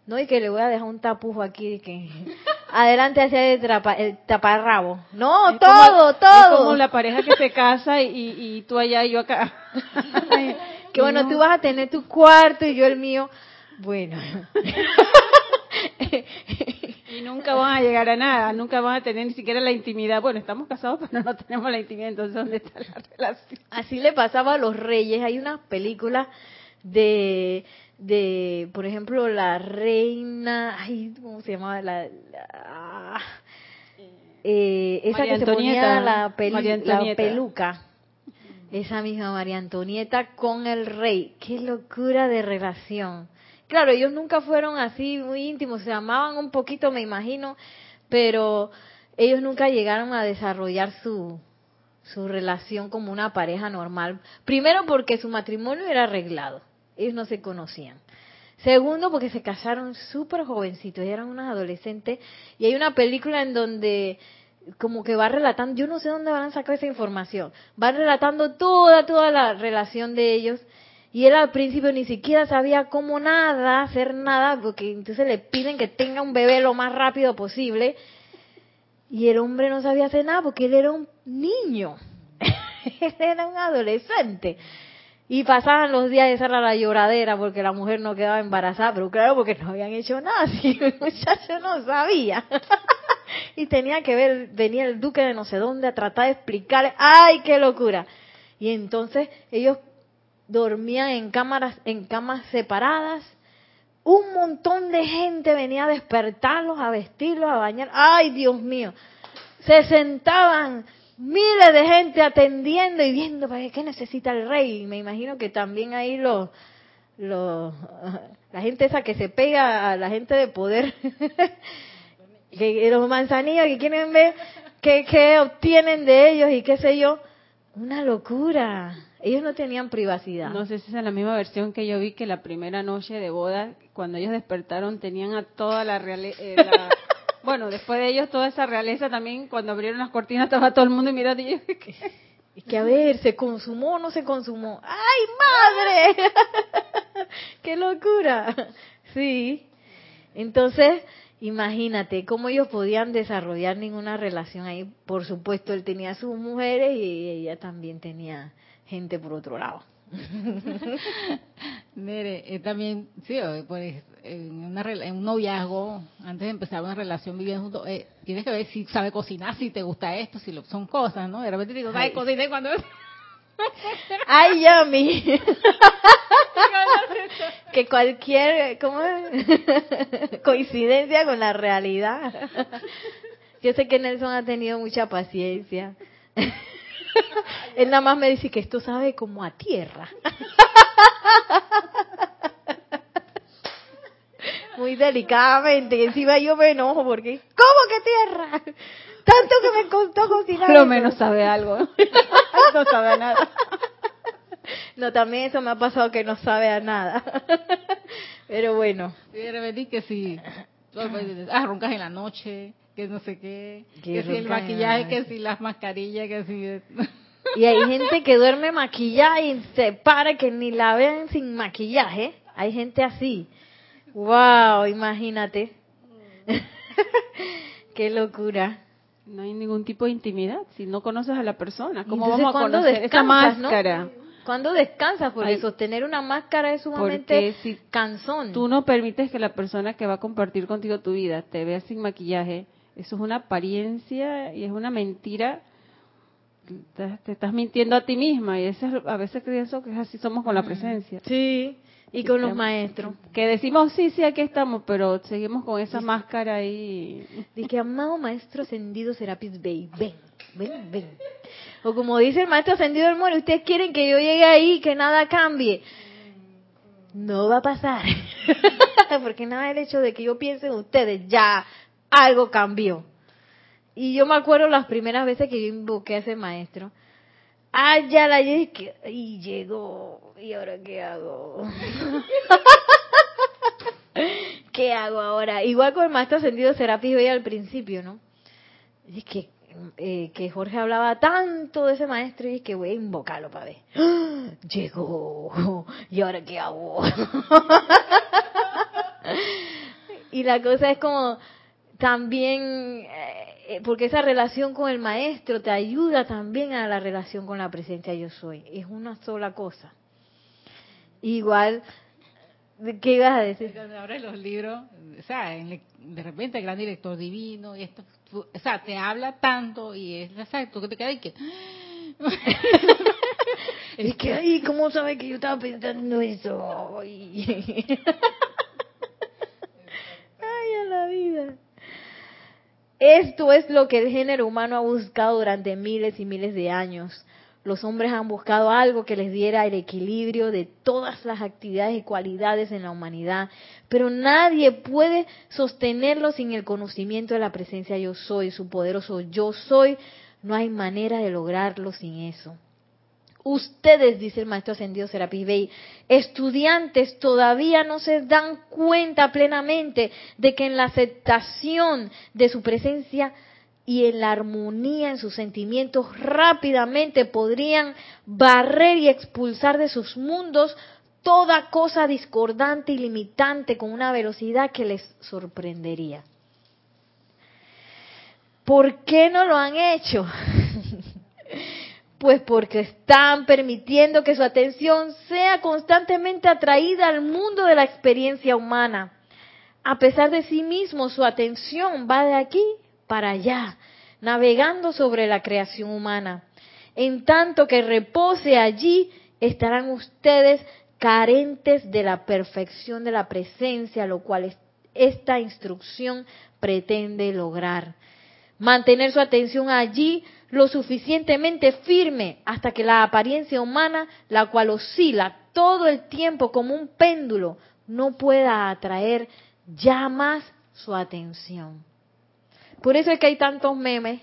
No, y que le voy a dejar un tapujo aquí que adelante hacia el, el taparrabo. No, todo, todo.
Es como la pareja que se casa y, y tú allá y yo acá.
que bueno, tú vas a tener tu cuarto y yo el mío. Bueno.
y nunca van a llegar a nada, nunca van a tener ni siquiera la intimidad. Bueno, estamos casados, pero no tenemos la intimidad, entonces ¿dónde está la relación?
Así le pasaba a los reyes. Hay una película de de, por ejemplo, la reina, ay, ¿cómo se llamaba? La, eh, esa que se ponía la, la peluca. Esa misma María Antonieta con el rey. Qué locura de relación. Claro, ellos nunca fueron así muy íntimos, se amaban un poquito, me imagino, pero ellos nunca llegaron a desarrollar su, su relación como una pareja normal. Primero porque su matrimonio era arreglado ellos no se conocían. Segundo, porque se casaron súper jovencitos, eran unos adolescentes. Y hay una película en donde como que va relatando, yo no sé dónde van a sacar esa información, va relatando toda, toda la relación de ellos. Y él al principio ni siquiera sabía cómo nada, hacer nada, porque entonces le piden que tenga un bebé lo más rápido posible. Y el hombre no sabía hacer nada porque él era un niño, él era un adolescente. Y pasaban los días de cerrar la lloradera porque la mujer no quedaba embarazada, pero claro, porque no habían hecho nada, si el muchacho no sabía. y tenía que ver, venía el duque de no sé dónde a tratar de explicarle, ¡ay, qué locura! Y entonces ellos dormían en cámaras, en camas separadas. Un montón de gente venía a despertarlos, a vestirlos, a bañar. ¡Ay, Dios mío! Se sentaban miles de gente atendiendo y viendo para qué necesita el rey. Me imagino que también ahí los, los, la gente esa que se pega a la gente de poder, que los manzanillos que quieren ver qué, qué obtienen de ellos y qué sé yo. Una locura. Ellos no tenían privacidad.
No sé si es la misma versión que yo vi que la primera noche de boda, cuando ellos despertaron, tenían a toda la, eh, la bueno, después de ellos, toda esa realeza también, cuando abrieron las cortinas, estaba todo el mundo mirando y yo,
Es que a ver, ¿se consumó o no se consumó? ¡Ay, madre! ¡Qué locura! Sí. Entonces, imagínate cómo ellos podían desarrollar ninguna relación ahí. Por supuesto, él tenía sus mujeres y ella también tenía gente por otro lado.
Eh, también, sí, pues en, una, en un noviazgo, antes de empezar una relación viviendo juntos, eh, tienes que ver si sabe cocinar, si te gusta esto, si lo, son cosas, ¿no? De repente digo, ¿sabes cocinar cuando...
¡Ay, yummy! que cualquier ¿cómo coincidencia con la realidad. Yo sé que Nelson ha tenido mucha paciencia. Él nada más me dice que esto sabe como a tierra. Muy delicadamente. Y encima yo me enojo porque, ¿cómo que tierra? Tanto que me costó cocinar.
Por lo menos sabe algo. no sabe a nada.
No, también eso me ha pasado que no sabe a nada. Pero bueno.
Sí, de repente que si ah, roncas en la noche, que no sé qué, que, si el maquillaje, que si las mascarillas, que si...
Y hay gente que duerme maquillada y se para que ni la vean sin maquillaje. Hay gente así. Wow, imagínate. Qué locura.
No hay ningún tipo de intimidad si no conoces a la persona. ¿Cómo
Entonces,
vamos a
¿cuándo
conocer esa
descansas, no?
máscara?
¿Cuándo descansas? Porque
Ay.
sostener una máscara es sumamente
Porque si
cansón.
tú no permites que la persona que va a compartir contigo tu vida te vea sin maquillaje, eso es una apariencia y es una mentira. Te, te estás mintiendo a ti misma y eso es- a veces pienso que es así somos con la presencia.
Sí, y con los
Que-
maestros.
Que decimos, sí, sí, aquí estamos, pero seguimos con esa máscara ahí.
Dije, amado maestro ascendido Serapis Bey, ven, ven, ven. O como dice el maestro ascendido del muere, ustedes quieren que yo llegue ahí, que nada cambie. No va a pasar. Porque nada del hecho de que yo piense en ustedes, ya algo cambió. Y yo me acuerdo las primeras veces que yo invoqué a ese maestro. Ah, ya la llegué y llegó. ¿Y ahora qué hago? ¿Qué hago ahora? Igual con el maestro ascendido Serapis Bey al principio, ¿no? Es que, eh, que Jorge hablaba tanto de ese maestro y es que voy a invocarlo para ver. ¡Ah! Llegó. ¿Y ahora qué hago? y la cosa es como también, eh, porque esa relación con el maestro te ayuda también a la relación con la presencia yo soy. Es una sola cosa. Igual, ¿qué ibas a decir?
Cuando abres los libros, o sea, en de repente el gran director divino, y esto, tú- o sea, te habla tanto y es exacto que te queda y que...
Es que, ay, ¿cómo sabe que yo estaba pensando eso? Ay, a la vida. Esto es lo que el género humano ha buscado durante miles y miles de años. Los hombres han buscado algo que les diera el equilibrio de todas las actividades y cualidades en la humanidad, pero nadie puede sostenerlo sin el conocimiento de la presencia yo soy, su poderoso yo soy. No hay manera de lograrlo sin eso. Ustedes, dice el maestro ascendido Serapis Bey, estudiantes todavía no se dan cuenta plenamente de que en la aceptación de su presencia y en la armonía en sus sentimientos rápidamente podrían barrer y expulsar de sus mundos toda cosa discordante y limitante con una velocidad que les sorprendería. ¿Por qué no lo han hecho? Pues porque están permitiendo que su atención sea constantemente atraída al mundo de la experiencia humana. A pesar de sí mismo, su atención va de aquí para allá, navegando sobre la creación humana. En tanto que repose allí, estarán ustedes carentes de la perfección de la presencia, lo cual es- esta instrucción pretende lograr. Mantener su atención allí lo suficientemente firme hasta que la apariencia humana, la cual oscila todo el tiempo como un péndulo, no pueda atraer ya más su atención. Por eso es que hay tantos memes,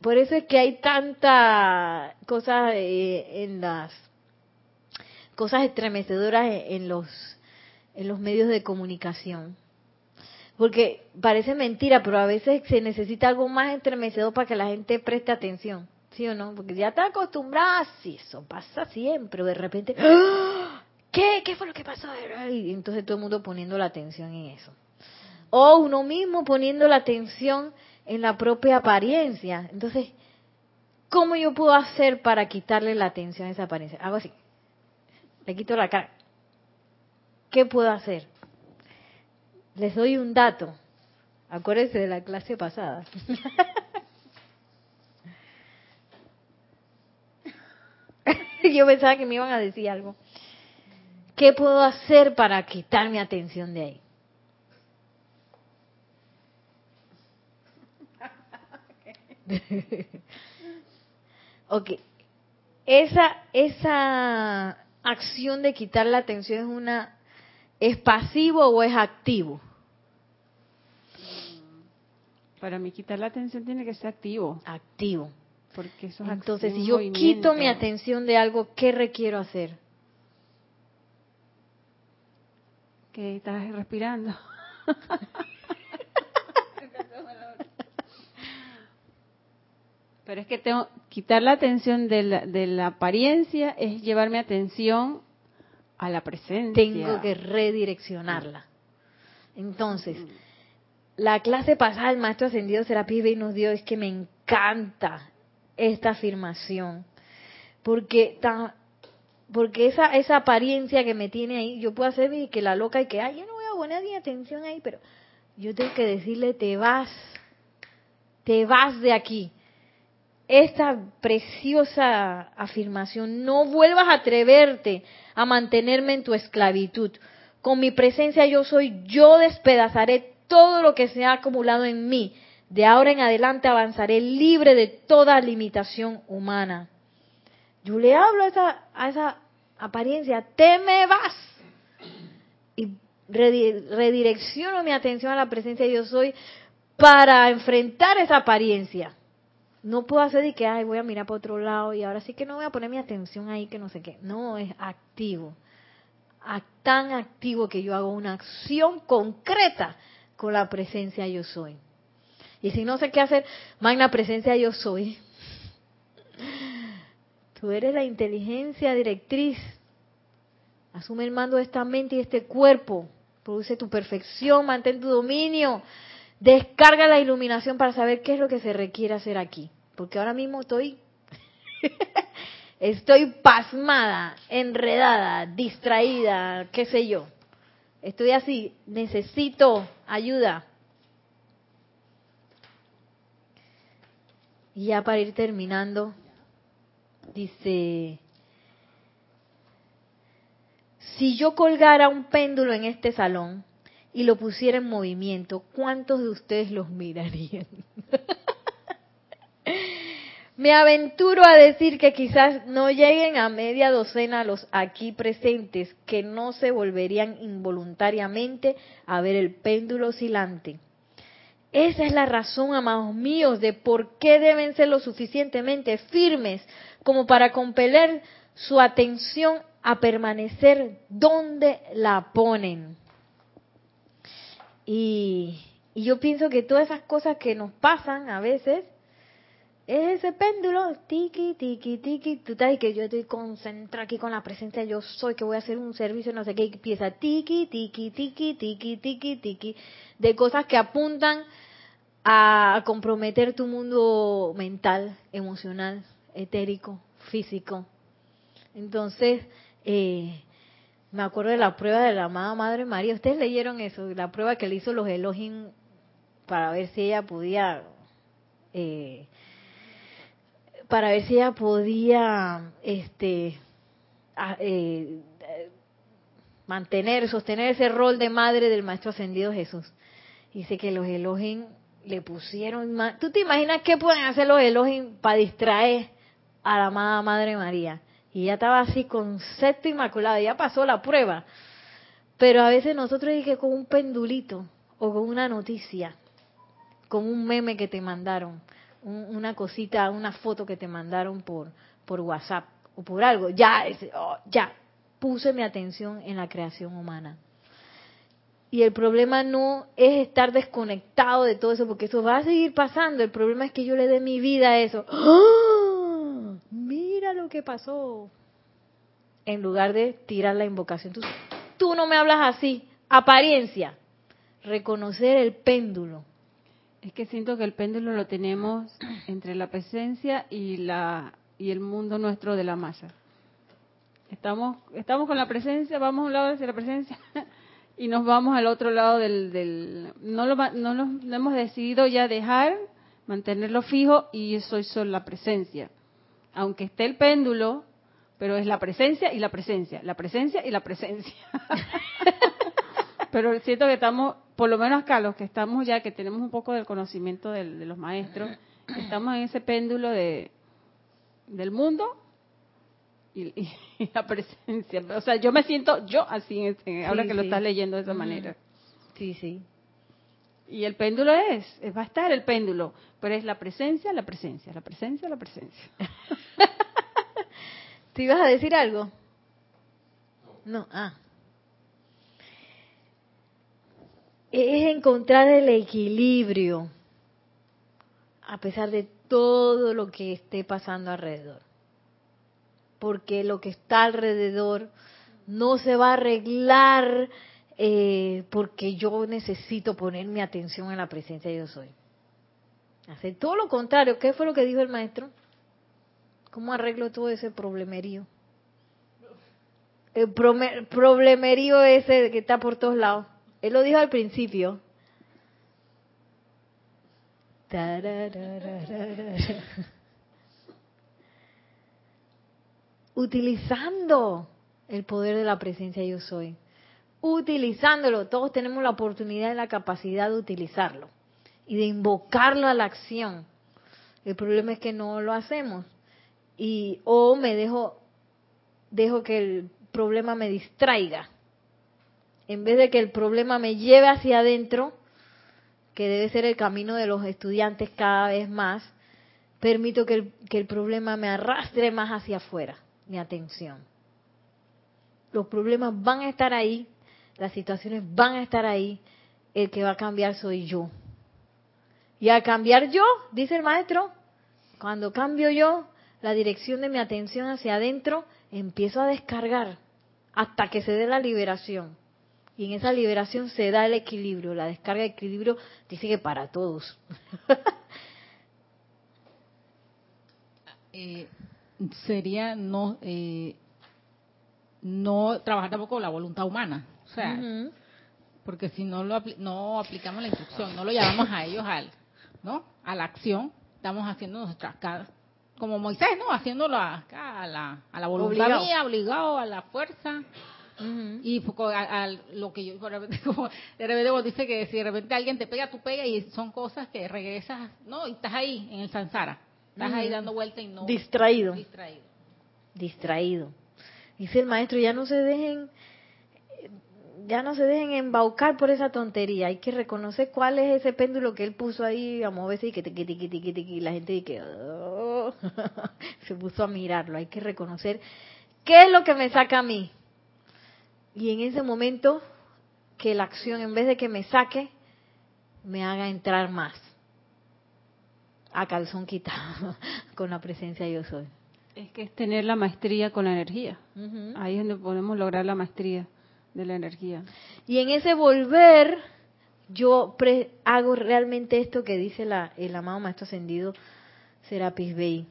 por eso es que hay tanta cosas eh, en las cosas estremecedoras en los en los medios de comunicación. Porque parece mentira, pero a veces se necesita algo más estremecedor para que la gente preste atención. ¿Sí o no? Porque ya está acostumbrada, sí, eso pasa siempre, de repente, ¡ah! ¿qué? ¿Qué fue lo que pasó? Y entonces todo el mundo poniendo la atención en eso. O uno mismo poniendo la atención en la propia apariencia. Entonces, ¿cómo yo puedo hacer para quitarle la atención a esa apariencia? Hago así. Le quito la cara. ¿Qué puedo hacer? Les doy un dato. Acuérdense de la clase pasada. Yo pensaba que me iban a decir algo. ¿Qué puedo hacer para quitar mi atención de ahí? Ok. Esa, esa acción de quitar la atención es una, ¿es pasivo o es activo?
Para mí quitar la atención tiene que ser activo.
Activo.
Porque eso es
Entonces, si yo quito mi atención de algo, ¿qué requiero hacer?
Que estás respirando. Pero es que tengo quitar la atención de la, de la apariencia es llevar mi atención a la presencia.
Tengo que redireccionarla. Entonces, la clase pasada el maestro ascendido Serapis Bey nos dio es que me encanta esta afirmación porque ta- porque esa esa apariencia que me tiene ahí yo puedo hacer y que la loca y que ay yo no voy a poner mi atención ahí pero yo tengo que decirle te vas te vas de aquí esta preciosa afirmación no vuelvas a atreverte a mantenerme en tu esclavitud con mi presencia yo soy yo despedazaré todo lo que se ha acumulado en mí de ahora en adelante avanzaré libre de toda limitación humana. Yo le hablo a esa, a esa apariencia, te me vas. Y redi- redirecciono mi atención a la presencia de yo soy para enfrentar esa apariencia. No puedo hacer de que, ay, voy a mirar para otro lado y ahora sí que no voy a poner mi atención ahí, que no sé qué. No, es activo. Tan activo que yo hago una acción concreta con la presencia yo soy. Y si no sé qué hacer, magna presencia yo soy. Tú eres la inteligencia directriz. Asume el mando de esta mente y este cuerpo. Produce tu perfección, mantén tu dominio. Descarga la iluminación para saber qué es lo que se requiere hacer aquí. Porque ahora mismo estoy estoy pasmada, enredada, distraída, qué sé yo. Estoy así, necesito ayuda. Y ya para ir terminando, dice, si yo colgara un péndulo en este salón y lo pusiera en movimiento, ¿cuántos de ustedes los mirarían? Me aventuro a decir que quizás no lleguen a media docena los aquí presentes que no se volverían involuntariamente a ver el péndulo oscilante. Esa es la razón, amados míos, de por qué deben ser lo suficientemente firmes como para compeler su atención a permanecer donde la ponen. Y, y yo pienso que todas esas cosas que nos pasan a veces es ese péndulo, tiki, tiki, tiki, tú sabes que yo estoy concentrada aquí con la presencia, yo soy que voy a hacer un servicio, no sé qué, y empieza tiki, tiki, tiki, tiki, tiki, tiki, de cosas que apuntan a comprometer tu mundo mental, emocional, etérico, físico. Entonces, eh, me acuerdo de la prueba de la amada Madre María. Ustedes leyeron eso, la prueba que le hizo los Elohim para ver si ella podía, eh, para ver si ella podía, este, eh, mantener, sostener ese rol de madre del Maestro Ascendido Jesús. Dice que los Elohim le pusieron. ¿Tú te imaginas qué pueden hacer los Elohim para distraer a la amada Madre María? Y ya estaba así con sexto inmaculado, ya pasó la prueba. Pero a veces nosotros dije con un pendulito o con una noticia, con un meme que te mandaron, un- una cosita, una foto que te mandaron por, por WhatsApp o por algo, ya, oh, ya, puse mi atención en la creación humana. Y el problema no es estar desconectado de todo eso, porque eso va a seguir pasando. El problema es que yo le dé mi vida a eso. ¡Ah! Pasó. En lugar de tirar la invocación. Tú, tú no me hablas así. Apariencia. Reconocer el péndulo.
Es que siento que el péndulo lo tenemos entre la presencia y la y el mundo nuestro de la masa. Estamos estamos con la presencia, vamos a un lado hacia la presencia y nos vamos al otro lado del, del no lo no lo hemos decidido ya dejar mantenerlo fijo y soy solo la presencia. Aunque esté el péndulo, pero es la presencia y la presencia, la presencia y la presencia. Pero siento que estamos, por lo menos acá, los que estamos ya, que tenemos un poco del conocimiento del- de, los maestros, estamos en ese péndulo de, del mundo y, la presencia. O sea, yo me siento yo así, ahora que lo estás leyendo de esa manera.
Sí, sí.
Y el péndulo es, va a estar el péndulo, pero es la presencia, la presencia, la presencia, la presencia.
¿Te ibas a decir algo? No, ah. Es encontrar el equilibrio a pesar de todo lo que esté pasando alrededor. Porque lo que está alrededor no se va a arreglar eh, porque yo necesito poner mi atención en la presencia de yo soy. Hacer todo lo contrario. ¿Qué fue lo que dijo el maestro? ¿Cómo arreglo todo ese problemerío? El problemerío ese que está por todos lados. Él lo dijo al principio. Utilizando el poder de la presencia yo soy. Utilizándolo. Todos tenemos la oportunidad y la capacidad de utilizarlo. Y de invocarlo a la acción. El problema es que no lo hacemos. Y o me dejo dejo que el problema me distraiga. En vez de que el problema me lleve hacia adentro, que debe ser el camino de los estudiantes cada vez más, permito que el, que el problema me arrastre más hacia afuera, mi atención. Los problemas van a estar ahí, las situaciones van a estar ahí, el que va a cambiar soy yo. Y al cambiar yo, dice el maestro, cuando cambio yo la dirección de mi atención hacia adentro, empiezo a descargar hasta que se dé la liberación. Y en esa liberación se da el equilibrio. La descarga de equilibrio dice que para todos.
Eh, sería no eh, no trabajar tampoco la voluntad humana. O sea, porque si no lo no aplicamos la instrucción, no lo llamamos a ellos al, ¿no? A la acción, estamos haciendo nuestras como Moisés, ¿no? Haciéndolo a, a, la, a la voluntad mía, obligado a la fuerza. Y a, lo que yo, de repente, como de repente vos dices que si de repente alguien te pega, tú pega y son cosas que regresas, ¿no? Y estás ahí en el Sansara. Estás ahí dando vuelta y no.
Distraído.
Distraído.
Distraído. Dice el maestro, ya no se dejen, ya no se dejen embaucar por esa tontería. Hay que reconocer cuál es ese péndulo que él puso ahí a moverse y que y la gente y que oh", se puso a mirarlo. Hay que reconocer qué es lo que me saca a mí y en ese momento que la acción, en vez de que me saque, me haga entrar más. A calzón quitado, con la presencia yo soy.
Es que es tener la maestría con la energía. Ahí es donde podemos lograr la maestría de la energía.
Y en ese volver, yo hago realmente esto que dice la, el amado Maestro Ascendido Serapis Bey.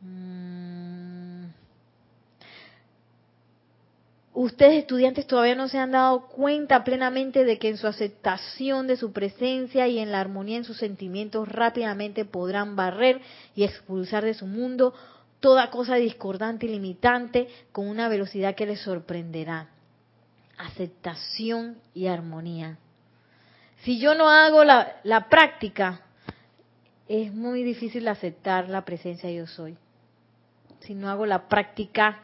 Mm, ustedes estudiantes todavía no se han dado cuenta plenamente de que en su aceptación de su presencia y en la armonía en sus sentimientos rápidamente podrán barrer y expulsar de su mundo toda cosa discordante y limitante con una velocidad que les sorprenderá. Aceptación y armonía. Si yo no hago la, la práctica, es muy difícil aceptar la presencia yo soy. Si no hago la práctica,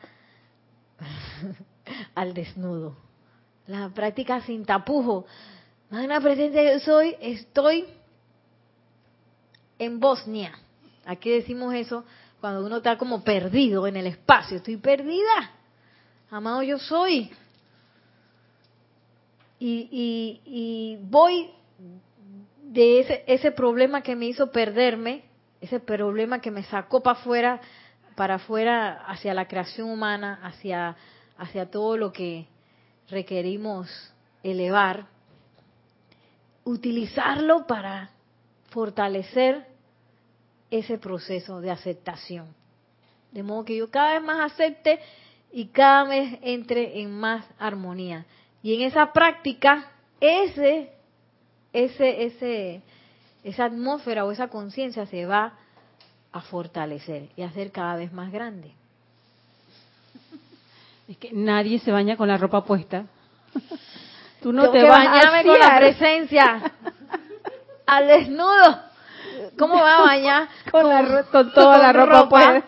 al desnudo. La práctica sin tapujo. Magna presencia yo soy, estoy en Bosnia. Aquí decimos eso cuando uno está como perdido en el espacio. Estoy perdida. Amado yo soy. Y, y, voy de ese, ese problema que me hizo perderme, ese problema que me sacó para afuera, para afuera hacia la creación humana, hacia hacia todo lo que requerimos elevar, utilizarlo para fortalecer ese proceso de aceptación. De modo que yo cada vez más acepte y cada vez entre en más armonía. Y en esa práctica, ese, ese, ese, esa atmósfera o esa conciencia se va a fortalecer y a ser cada vez más grande.
Es que nadie se baña con la ropa puesta.
Tú no te vas a con la presencia. Al desnudo. ¿Cómo va a bañar
con, toda la ropa, puesta?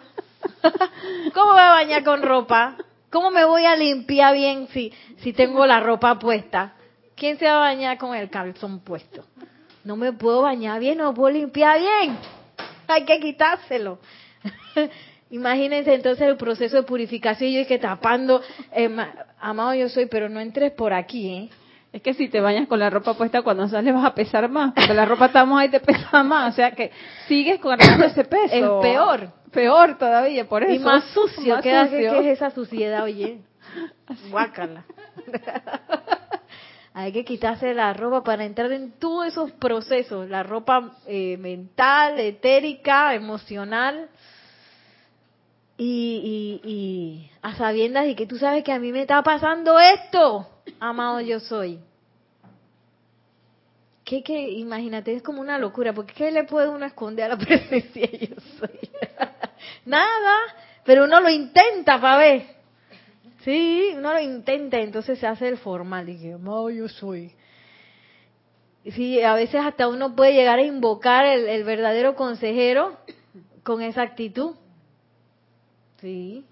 ¿Cómo voy a bañar con ropa? ¿Cómo me voy a limpiar bien si, si tengo la ropa puesta? ¿Quién se va a bañar con el calzón puesto? No me puedo bañar bien, no puedo limpiar bien. Hay que quitárselo. Imagínense entonces el proceso de purificación yo que tapando, eh, amado yo soy, pero no entres por aquí, ¿eh?
Es que si te bañas con la ropa puesta cuando sales vas a pesar más, porque la ropa estamos ahí te pesa más, o sea que sigues con ese peso.
Es peor.
Peor todavía, por eso.
Y más sucio, ¿Qué, es esa suciedad, oye? Guácala. Hay que quitarse la ropa para entrar en todos esos procesos, la ropa eh, mental, etérica, emocional, y, y, a sabiendas y que tú sabes que a mí me está pasando esto, amado yo soy. ¿Qué, qué? Imagínate, es como una locura, porque ¿qué le puede uno esconder a la presencia yo soy? Nada, pero uno lo intenta para ver. Sí, uno lo intenta, entonces se hace el formal, y que, amado yo soy. Sí, a veces hasta uno puede llegar a invocar el, el verdadero consejero con esa actitud Sí.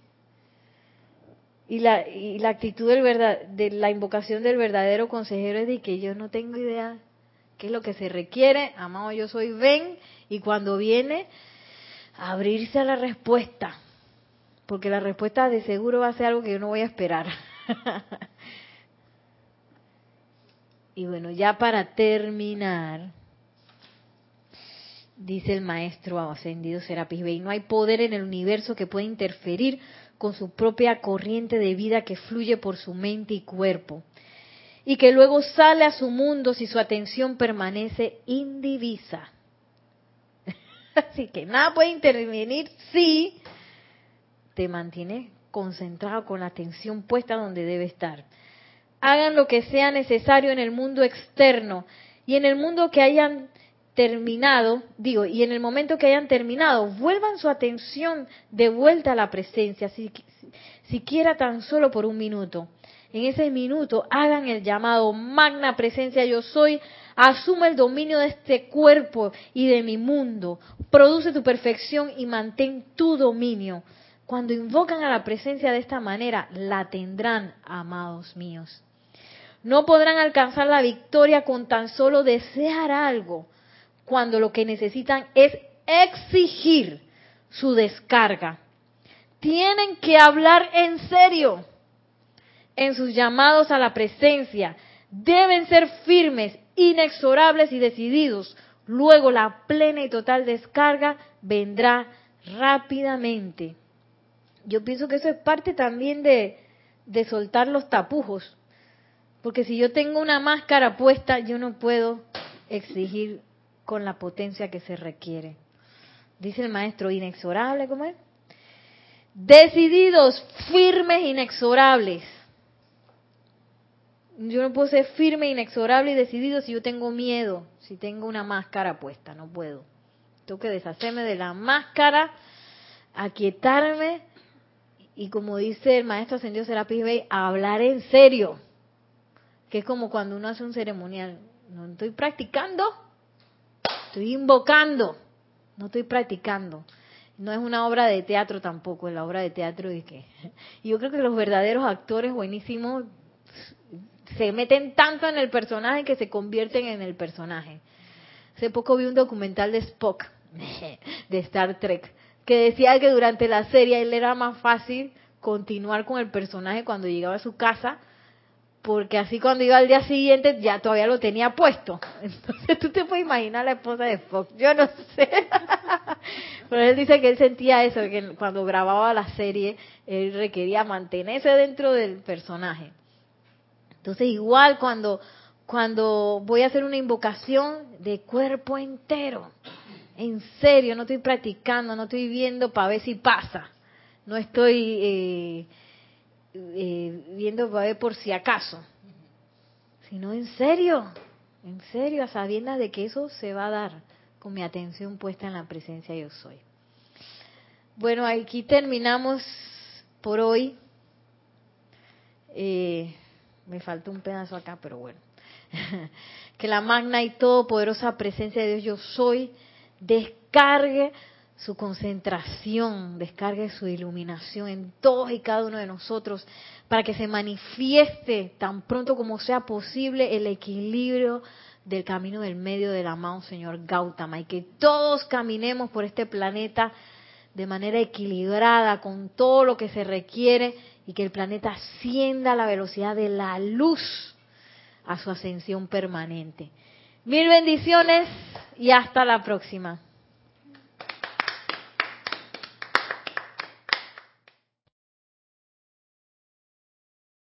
Y la, y la actitud del verdad, de la invocación del verdadero consejero es de que yo no tengo idea qué es lo que se requiere, amado yo soy, ven, y cuando viene, abrirse a la respuesta, porque la respuesta de seguro va a ser algo que yo no voy a esperar. y bueno, ya para terminar, dice el maestro ascendido Serapis Bey, no hay poder en el universo que pueda interferir con su propia corriente de vida que fluye por su mente y cuerpo, y que luego sale a su mundo si su atención permanece indivisa. Así que nada puede intervenir si te mantienes concentrado con la atención puesta donde debe estar. Hagan lo que sea necesario en el mundo externo y en el mundo que hayan terminado, digo, y en el momento que hayan terminado, vuelvan su atención de vuelta a la presencia, si, siquiera tan solo por un minuto. En ese minuto hagan el llamado, magna presencia yo soy, asume el dominio de este cuerpo y de mi mundo, produce tu perfección y mantén tu dominio. Cuando invocan a la presencia de esta manera, la tendrán, amados míos. No podrán alcanzar la victoria con tan solo desear algo cuando lo que necesitan es exigir su descarga. Tienen que hablar en serio en sus llamados a la presencia. Deben ser firmes, inexorables y decididos. Luego la plena y total descarga vendrá rápidamente. Yo pienso que eso es parte también de, de soltar los tapujos. Porque si yo tengo una máscara puesta, yo no puedo exigir con la potencia que se requiere. Dice el maestro, inexorable, ¿cómo es? Decididos, firmes, inexorables. Yo no puedo ser firme, inexorable y decidido si yo tengo miedo, si tengo una máscara puesta, no puedo. Tengo que deshacerme de la máscara, aquietarme y como dice el maestro ascendido Serapis Bey, hablar en serio. Que es como cuando uno hace un ceremonial. No estoy practicando, Estoy invocando, no estoy practicando. No es una obra de teatro tampoco, es la obra de teatro de que. Y yo creo que los verdaderos actores buenísimos se meten tanto en el personaje que se convierten en el personaje. Hace poco vi un documental de Spock, de Star Trek, que decía que durante la serie él era más fácil continuar con el personaje cuando llegaba a su casa porque así cuando iba al día siguiente ya todavía lo tenía puesto. Entonces tú te puedes imaginar la esposa de Fox, yo no sé. Pero él dice que él sentía eso, que cuando grababa la serie, él requería mantenerse dentro del personaje. Entonces igual cuando, cuando voy a hacer una invocación de cuerpo entero, en serio, no estoy practicando, no estoy viendo para ver si pasa, no estoy... Eh, eh, viendo para ver por si acaso, sino en serio, en serio, a sabiendas de que eso se va a dar con mi atención puesta en la presencia yo soy. Bueno, aquí terminamos por hoy. Eh, me falta un pedazo acá, pero bueno. que la magna y todopoderosa presencia de Dios yo soy descargue su concentración, descargue su iluminación en todos y cada uno de nosotros para que se manifieste tan pronto como sea posible el equilibrio del camino del medio del amado Señor Gautama y que todos caminemos por este planeta de manera equilibrada con todo lo que se requiere y que el planeta ascienda a la velocidad de la luz a su ascensión permanente. Mil bendiciones y hasta la próxima.